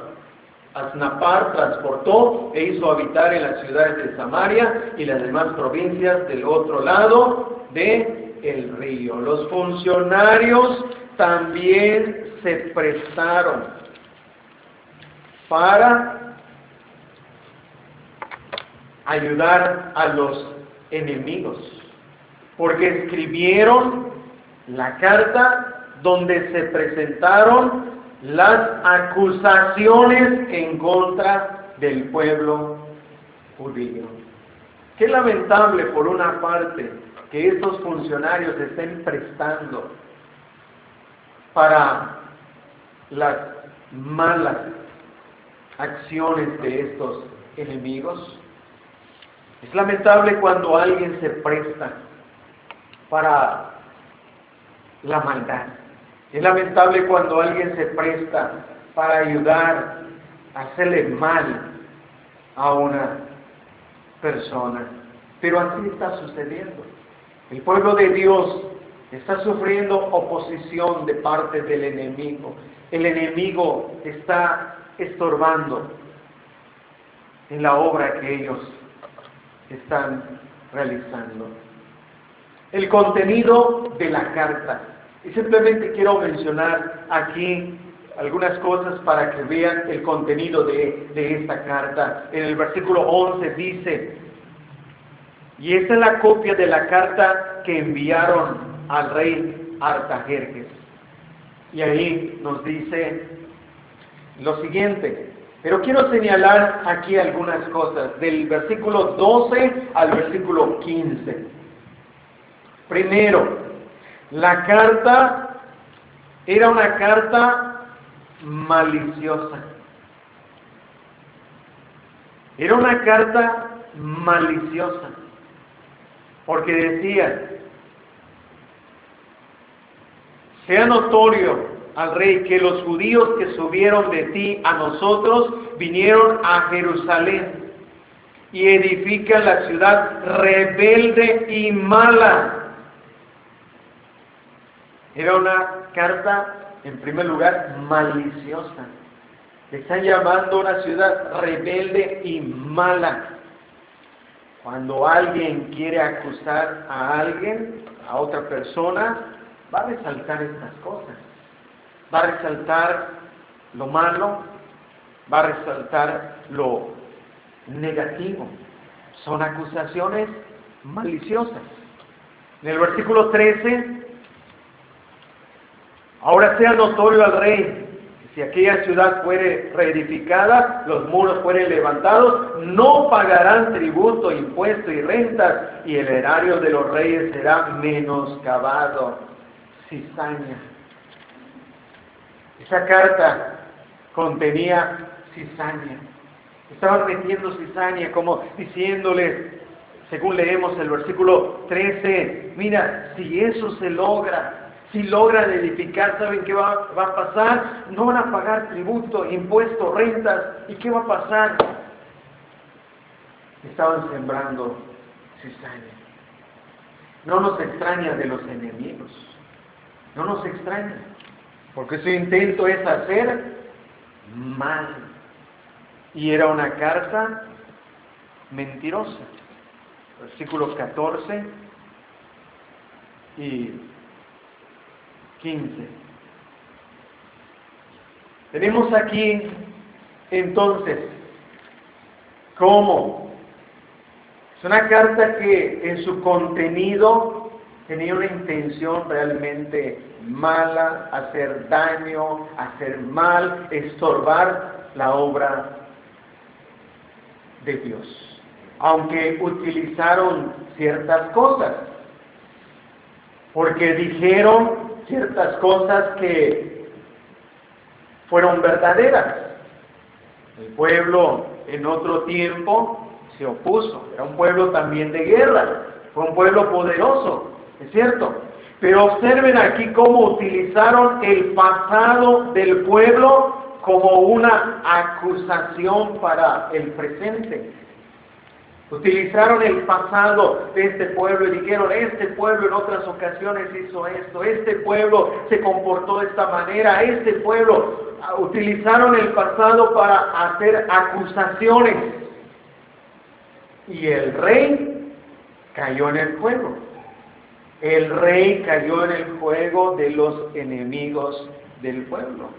Asnapar transportó e hizo habitar en las ciudades de Samaria y las demás provincias del otro lado de el río. Los funcionarios también se prestaron para ayudar a los enemigos, porque escribieron la carta donde se presentaron las acusaciones en contra del pueblo judío. Qué lamentable por una parte que estos funcionarios estén prestando para las malas acciones de estos enemigos. Es lamentable cuando alguien se presta para la maldad. Es lamentable cuando alguien se presta para ayudar a hacerle mal a una persona. Pero así está sucediendo. El pueblo de Dios está sufriendo oposición de parte del enemigo. El enemigo está estorbando en la obra que ellos están realizando. El contenido de la carta. Y simplemente quiero mencionar aquí algunas cosas para que vean el contenido de, de, esta carta. En el versículo 11 dice, y esta es la copia de la carta que enviaron al rey Artajerjes. Y ahí nos dice lo siguiente, pero quiero señalar aquí algunas cosas, del versículo 12 al versículo 15. Primero, la carta era una carta maliciosa. Era una carta maliciosa, porque decía, sea notorio al rey que los judíos que subieron de ti a nosotros vinieron a Jerusalén y edifican la ciudad rebelde y mala. Era una carta, en primer lugar, maliciosa. están llamando una ciudad rebelde y mala. Cuando alguien quiere acusar a alguien, a otra persona, va a resaltar estas cosas va a resaltar lo malo, va a resaltar lo negativo. Son acusaciones maliciosas. En el versículo 13, ahora sea notorio al rey, si aquella ciudad fuere reedificada, los muros fueren levantados, no pagarán tributo, impuesto y rentas, y el erario de los reyes será menoscabado. Cizaña. Esa carta contenía cizaña. Estaban metiendo cizaña como diciéndoles, según leemos el versículo 13, mira, si eso se logra, si logran edificar, ¿saben qué va, va, a pasar? No van a pagar tributo, impuestos, rentas. ¿Y qué va a pasar? Estaban sembrando cizaña. No nos extraña de los enemigos. No nos extraña. Porque su intento es hacer mal. Y era una carta mentirosa. Versículos 14 y 15. Tenemos aquí entonces cómo Es una carta que en su contenido tenía una intención realmente mala, hacer daño, hacer mal, estorbar la obra de Dios. Aunque utilizaron ciertas cosas, porque dijeron ciertas cosas que fueron verdaderas. El pueblo en otro tiempo se opuso, era un pueblo también de guerra, fue un pueblo poderoso, es cierto, pero observen aquí cómo utilizaron el pasado del pueblo como una acusación para el presente. Utilizaron el pasado de este pueblo y dijeron, este pueblo en otras ocasiones hizo esto, este pueblo se comportó de esta manera, este pueblo ah, utilizaron el pasado para hacer acusaciones. Y el rey cayó en el fuego el rey cayó en el juego de los enemigos del pueblo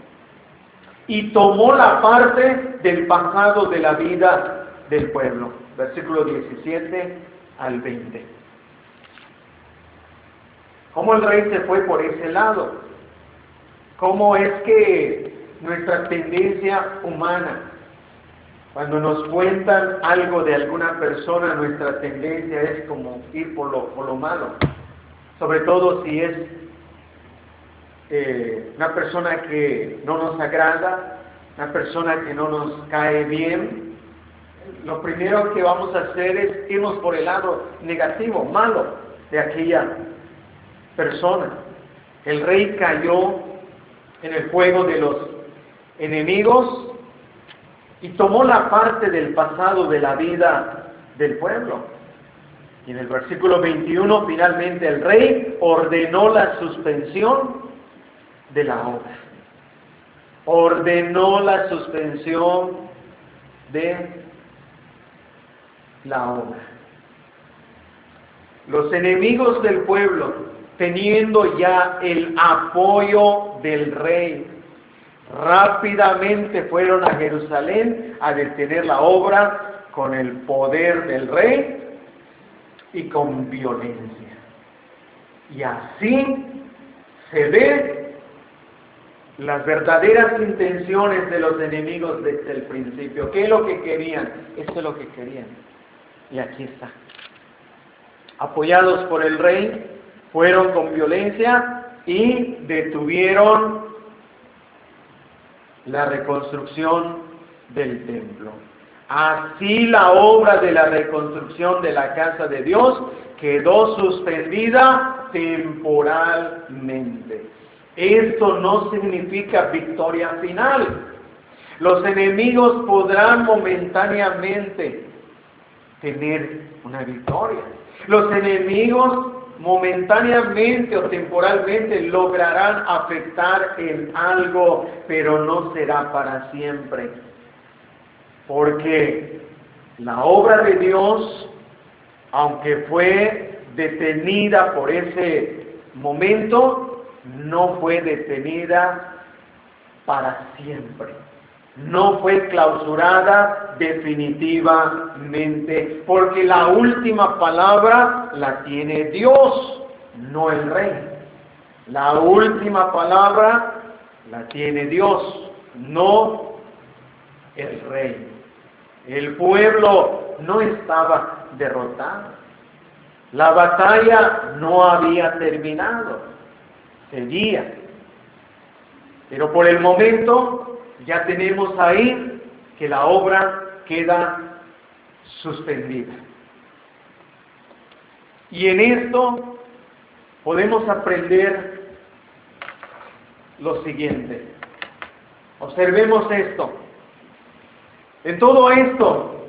y tomó la parte del pasado de la vida del pueblo. Versículo 17 al 20. ¿Cómo el rey se fue por ese lado? ¿Cómo es que nuestra tendencia humana, cuando nos cuentan algo de alguna persona, nuestra tendencia es como ir por lo, por lo malo? Sobre todo si es eh, una persona que no nos agrada, una persona que no nos cae bien, lo primero que vamos a hacer es irnos por el lado negativo, malo de aquella persona. El rey cayó en el juego de los enemigos y tomó la parte del pasado de la vida del pueblo. Y en el versículo 21 finalmente el rey ordenó la suspensión de la obra. Ordenó la suspensión de la obra. Los enemigos del pueblo, teniendo ya el apoyo del rey, rápidamente fueron a Jerusalén a detener la obra con el poder del rey y con violencia. Y así se ve las verdaderas intenciones de los enemigos desde el principio. ¿Qué es lo que querían? Esto es lo que querían. Y aquí está. Apoyados por el rey, fueron con violencia y detuvieron la reconstrucción del templo. Así la obra de la reconstrucción de la casa de Dios quedó suspendida temporalmente. Esto no significa victoria final. Los enemigos podrán momentáneamente tener una victoria. Los enemigos momentáneamente o temporalmente lograrán afectar en algo, pero no será para siempre porque la obra de Dios, aunque fue detenida por ese momento, no fue detenida para siempre. No fue clausurada definitivamente, porque la última palabra la tiene Dios, no el rey. La última palabra la tiene Dios, no el rey. El pueblo no estaba derrotado. La batalla no había terminado. Seguía. Pero por el momento ya tenemos ahí que la obra queda suspendida. Y en esto podemos aprender lo siguiente. Observemos esto. En todo esto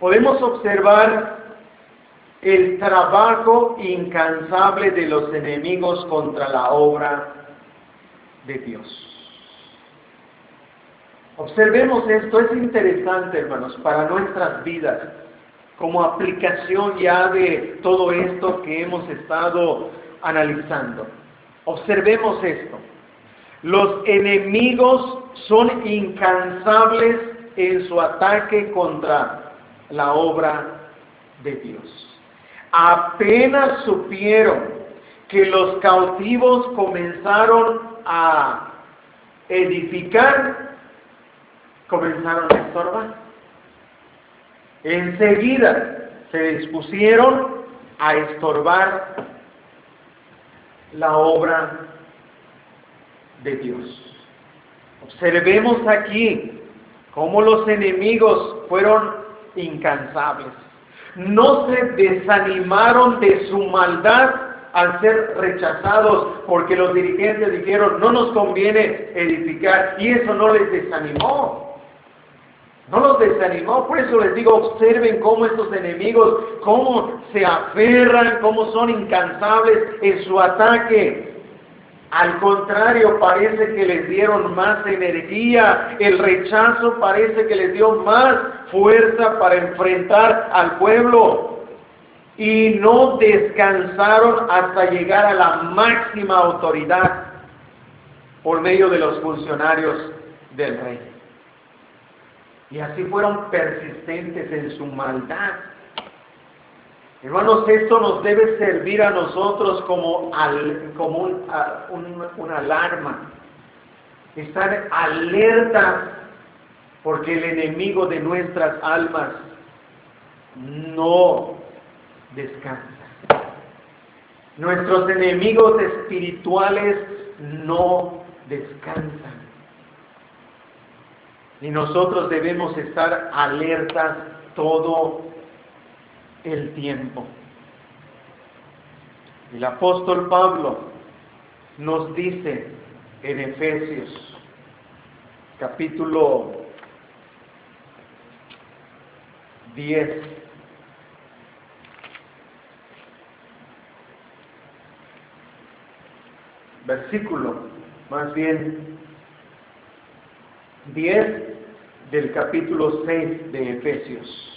podemos observar el trabajo incansable de los enemigos contra la obra de Dios. Observemos esto, es interesante hermanos, para nuestras vidas, como aplicación ya de todo esto que hemos estado analizando. Observemos esto. Los enemigos son incansables en su ataque contra la obra de Dios. Apenas supieron que los cautivos comenzaron a edificar, comenzaron a estorbar. Enseguida se dispusieron a estorbar la obra de Dios. Observemos aquí cómo los enemigos fueron incansables. No se desanimaron de su maldad al ser rechazados porque los dirigentes dijeron no nos conviene edificar y eso no les desanimó. No los desanimó, por eso les digo, observen cómo estos enemigos, cómo se aferran, cómo son incansables en su ataque. Al contrario, parece que les dieron más energía, el rechazo parece que les dio más fuerza para enfrentar al pueblo. Y no descansaron hasta llegar a la máxima autoridad por medio de los funcionarios del rey. Y así fueron persistentes en su maldad. Hermanos, esto nos debe servir a nosotros como, una alarma. Estar alerta porque el enemigo de nuestras almas no descansa. Nuestros enemigos espirituales no descansan. Y nosotros debemos estar alertas todo el tiempo. El apóstol Pablo nos dice en Efesios capítulo 10, versículo, más bien 10 del capítulo 6 de Efesios.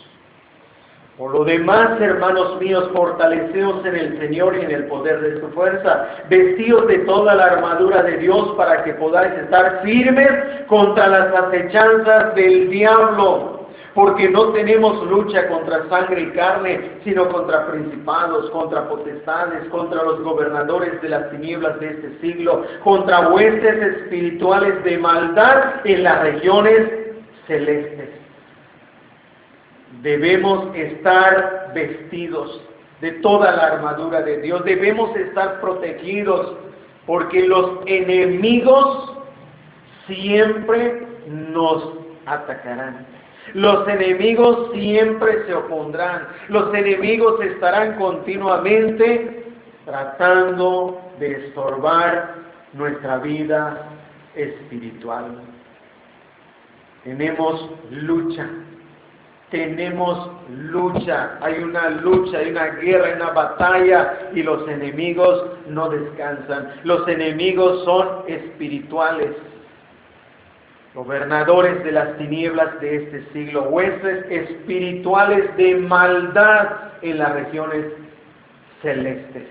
Por lo demás, hermanos míos, fortaleceos en el Señor y en el poder de su fuerza. Vestíos de toda la armadura de Dios para que podáis estar firmes contra las acechanzas del diablo. Porque no tenemos lucha contra sangre y carne, sino contra principados, contra potestades, contra los gobernadores de las tinieblas de este siglo, contra huestes espirituales de maldad en las regiones celestes debemos estar vestidos de toda la armadura de Dios, debemos estar protegidos porque los enemigos siempre nos atacarán. Los enemigos siempre se opondrán. Los enemigos estarán continuamente tratando de estorbar nuestra vida espiritual. Tenemos lucha tenemos lucha, hay una lucha, hay una guerra, hay una batalla y los enemigos no descansan. Los enemigos son espirituales, gobernadores de las tinieblas de este siglo, huestes espirituales de maldad en las regiones celestes.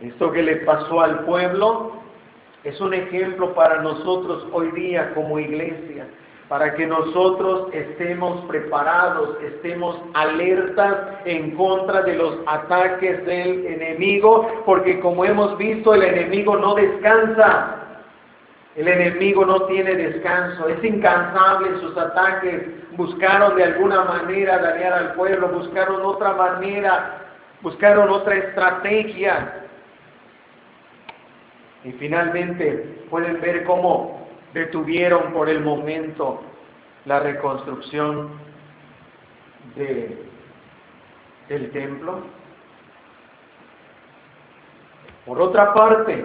Esto que le pasó al pueblo es un ejemplo para nosotros hoy día como iglesia para que nosotros estemos preparados, estemos alertas en contra de los ataques del enemigo, porque como hemos visto, el enemigo no descansa. El enemigo no tiene descanso, es incansable sus ataques. Buscaron de alguna manera dañar al pueblo, buscaron otra manera, buscaron otra estrategia. Y finalmente pueden ver cómo detuvieron por el momento la reconstrucción de, del templo. Por otra parte,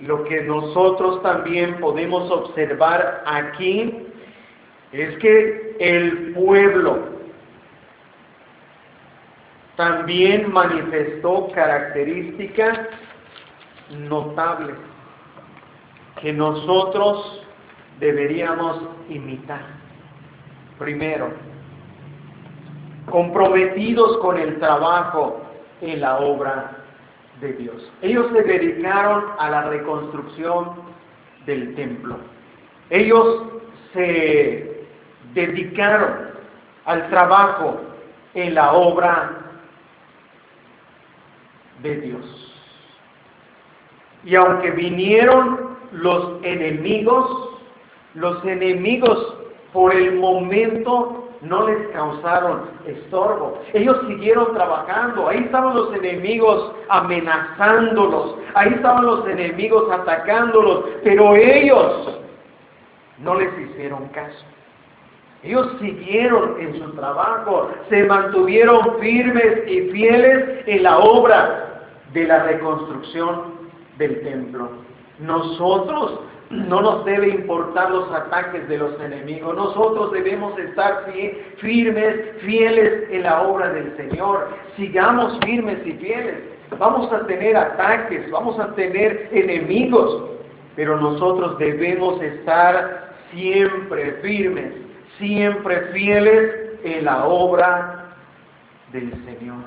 lo que nosotros también podemos observar aquí es que el pueblo también manifestó características notables que nosotros deberíamos imitar. Primero, comprometidos con el trabajo en la obra de Dios. Ellos se dedicaron a la reconstrucción del templo. Ellos se dedicaron al trabajo en la obra de Dios. Y aunque vinieron los enemigos, los enemigos por el momento no les causaron estorbo. Ellos siguieron trabajando. Ahí estaban los enemigos amenazándolos. Ahí estaban los enemigos atacándolos. Pero ellos no les hicieron caso. Ellos siguieron en su trabajo, se mantuvieron firmes y fieles en la obra de la reconstrucción del templo. Nosotros no nos debe importar los ataques de los enemigos. Nosotros debemos estar firmes, fieles en la obra del Señor. Sigamos firmes y fieles. Vamos a tener ataques, vamos a tener enemigos, pero nosotros debemos estar siempre firmes, siempre fieles en la obra del Señor.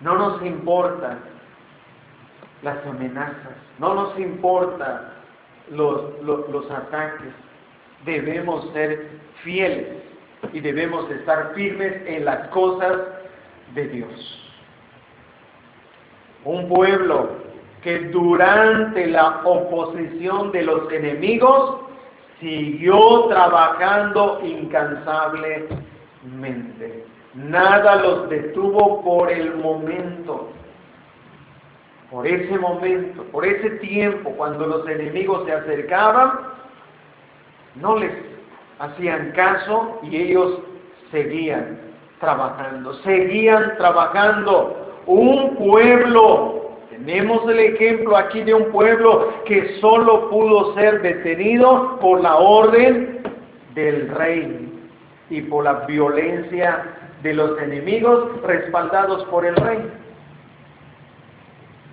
No nos importa las amenazas, no nos importa los, los, ataques. Debemos ser fieles y debemos estar firmes en las cosas de Dios. Un pueblo que durante la oposición de los enemigos siguió trabajando incansablemente. Nada los detuvo por el momento por ese momento, por ese tiempo, cuando los enemigos se acercaban, no les hacían caso y ellos seguían trabajando, seguían trabajando. Un pueblo, tenemos el ejemplo aquí de un pueblo que solo pudo ser detenido por la orden del rey y por la violencia de los enemigos respaldados por el rey.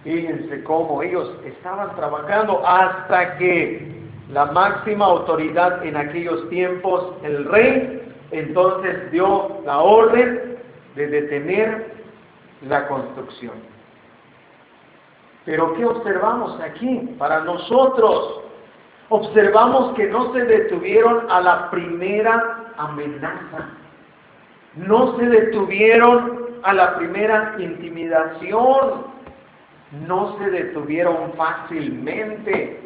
Fíjense cómo ellos estaban trabajando hasta que la máxima autoridad en aquellos tiempos, el rey, entonces dio la orden de detener la construcción. Pero ¿qué observamos aquí? Para nosotros, observamos que no se detuvieron a la primera amenaza, no se detuvieron a la primera intimidación, no se detuvieron fácilmente.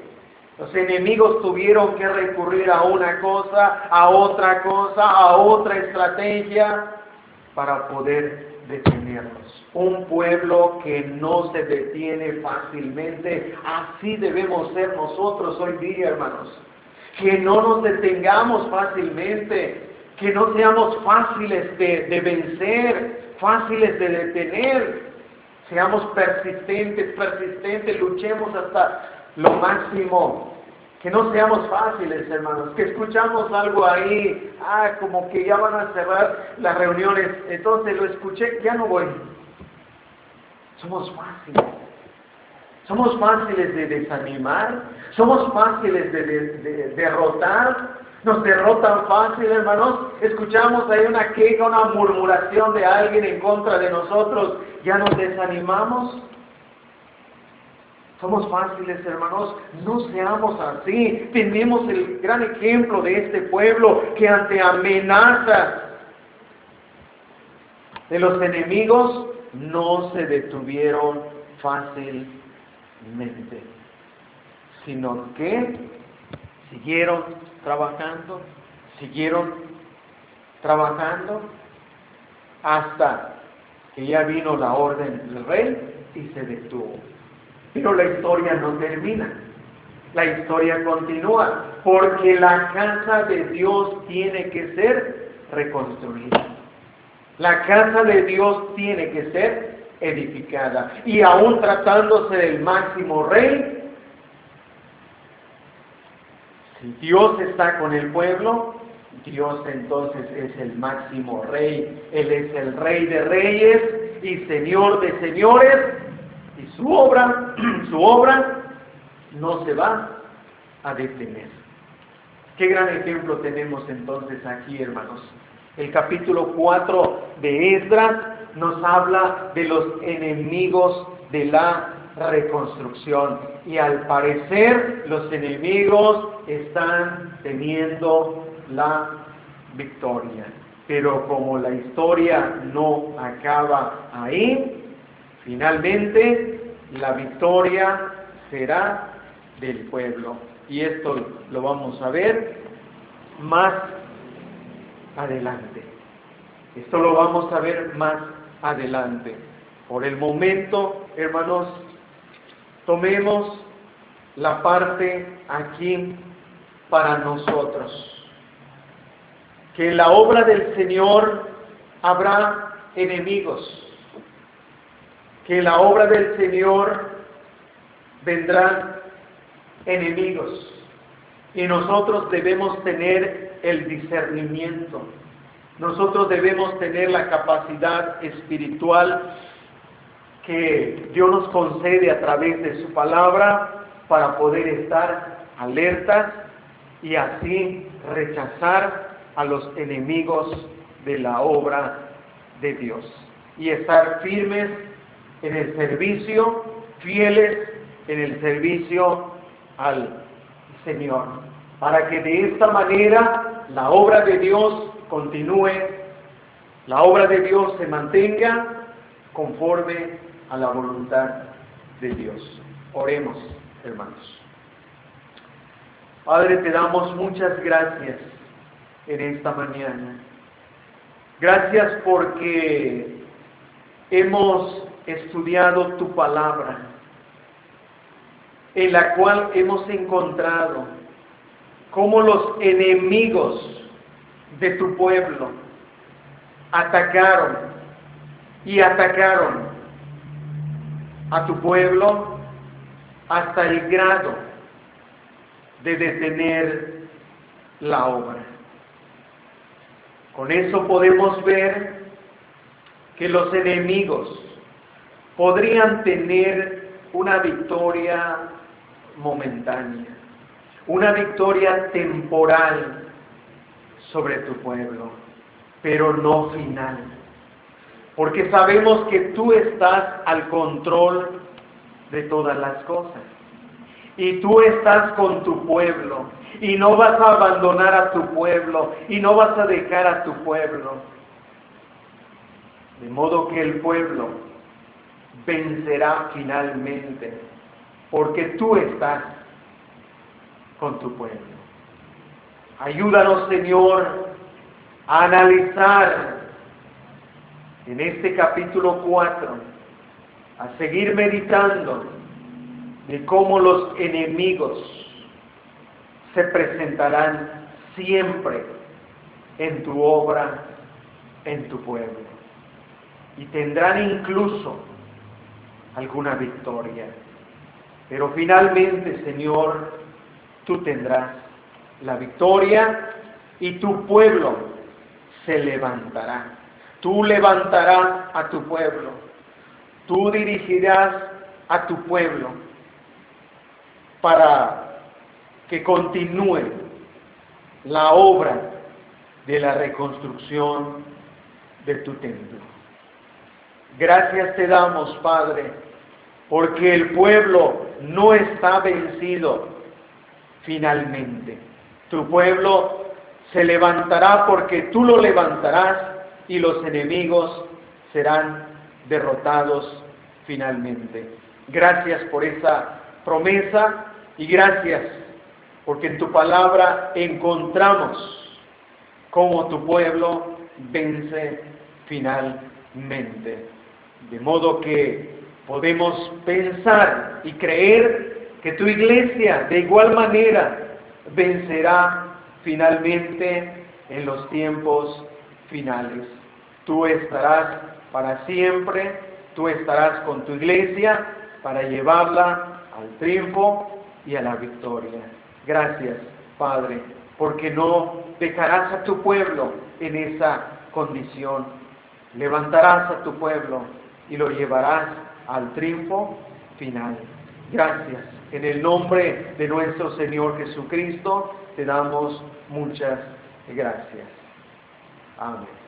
Los enemigos tuvieron que recurrir a una cosa, a otra cosa, a otra estrategia para poder detenerlos. Un pueblo que no se detiene fácilmente, así debemos ser nosotros hoy día, hermanos. Que no nos detengamos fácilmente, que no seamos fáciles de, de vencer, fáciles de detener, Seamos persistentes, persistentes, luchemos hasta lo máximo. Que no seamos fáciles, hermanos. Que escuchamos algo ahí, ah, como que ya van a cerrar las reuniones. Entonces lo escuché, ya no voy. Somos fáciles. Somos fáciles de desanimar. Somos fáciles de derrotar. Nos derrotan fácil, hermanos. Escuchamos ahí una queja, una murmuración de alguien en contra de nosotros. Ya nos desanimamos. Somos fáciles, hermanos. No seamos así. Tenemos el gran ejemplo de este pueblo que ante amenazas de los enemigos no se detuvieron fácilmente, sino que siguieron trabajando, siguieron trabajando hasta que ya vino la orden del rey y se detuvo. Pero la historia no termina. La historia continúa porque la casa de Dios tiene que ser reconstruida. La casa de Dios tiene que ser edificada. Y aún tratándose del máximo rey, si Dios está con el pueblo, Dios entonces es el máximo rey. Él es el rey de reyes y señor de señores. Y su obra, su obra no se va a detener. Qué gran ejemplo tenemos entonces aquí, hermanos. El capítulo 4 de Esdras nos habla de los enemigos de la reconstrucción. Y al parecer los enemigos están teniendo la victoria. Pero como la historia no acaba ahí, finalmente la victoria será del pueblo. Y esto lo vamos a ver más adelante. Esto lo vamos a ver más adelante. Por el momento, hermanos, tomemos la parte aquí para nosotros. Que en la obra del Señor habrá enemigos. Que en la obra del Señor vendrán enemigos. Y nosotros debemos tener el discernimiento. Nosotros debemos tener la capacidad espiritual que Dios nos concede a través de su palabra para poder estar alertas y así rechazar a los enemigos de la obra de Dios. Y estar firmes en el servicio, fieles en el servicio al Señor, para que de esta manera la obra de Dios continúe, la obra de Dios se mantenga conforme a la voluntad de Dios. Oremos, hermanos. Padre, te damos muchas gracias en esta mañana. Gracias porque hemos estudiado tu palabra, en la cual hemos encontrado cómo los enemigos de tu pueblo atacaron y atacaron a tu pueblo hasta el grado de detener la obra. Con eso podemos ver que los enemigos podrían tener una victoria momentánea, una victoria temporal sobre tu pueblo, pero no final porque sabemos que tú estás al control de todas las cosas. Y tú estás con tu pueblo. Y no vas a abandonar a tu pueblo. Y no vas a dejar a tu pueblo. De modo que el pueblo vencerá finalmente. Porque tú estás con tu pueblo. Ayúdanos, Señor, a analizar en este capítulo 4 a seguir meditando de cómo los enemigos se presentarán siempre en tu obra, en tu pueblo. Y tendrán incluso alguna victoria. Pero finalmente, Señor, tú tendrás la victoria y tu pueblo se levantará. Tú levantarás a tu pueblo. Tú dirigirás a tu pueblo para que continúe la obra de la reconstrucción de tu templo. Gracias te damos, Padre, porque el pueblo no está vencido finalmente. Tu pueblo se levantará porque tú lo levantarás y los enemigos serán derrotados finalmente. Gracias por esa promesa y gracias porque en tu palabra encontramos cómo tu pueblo vence finalmente. De modo que podemos pensar y creer que tu iglesia de igual manera vencerá finalmente en los tiempos finales. Tú estarás para siempre, tú estarás con tu iglesia para llevarla al triunfo y a la victoria. Gracias, Padre, porque no dejarás a tu pueblo en esa condición. Levantarás a tu pueblo y lo llevarás al triunfo final. Gracias. En el nombre de nuestro Señor Jesucristo te damos muchas gracias. Amén.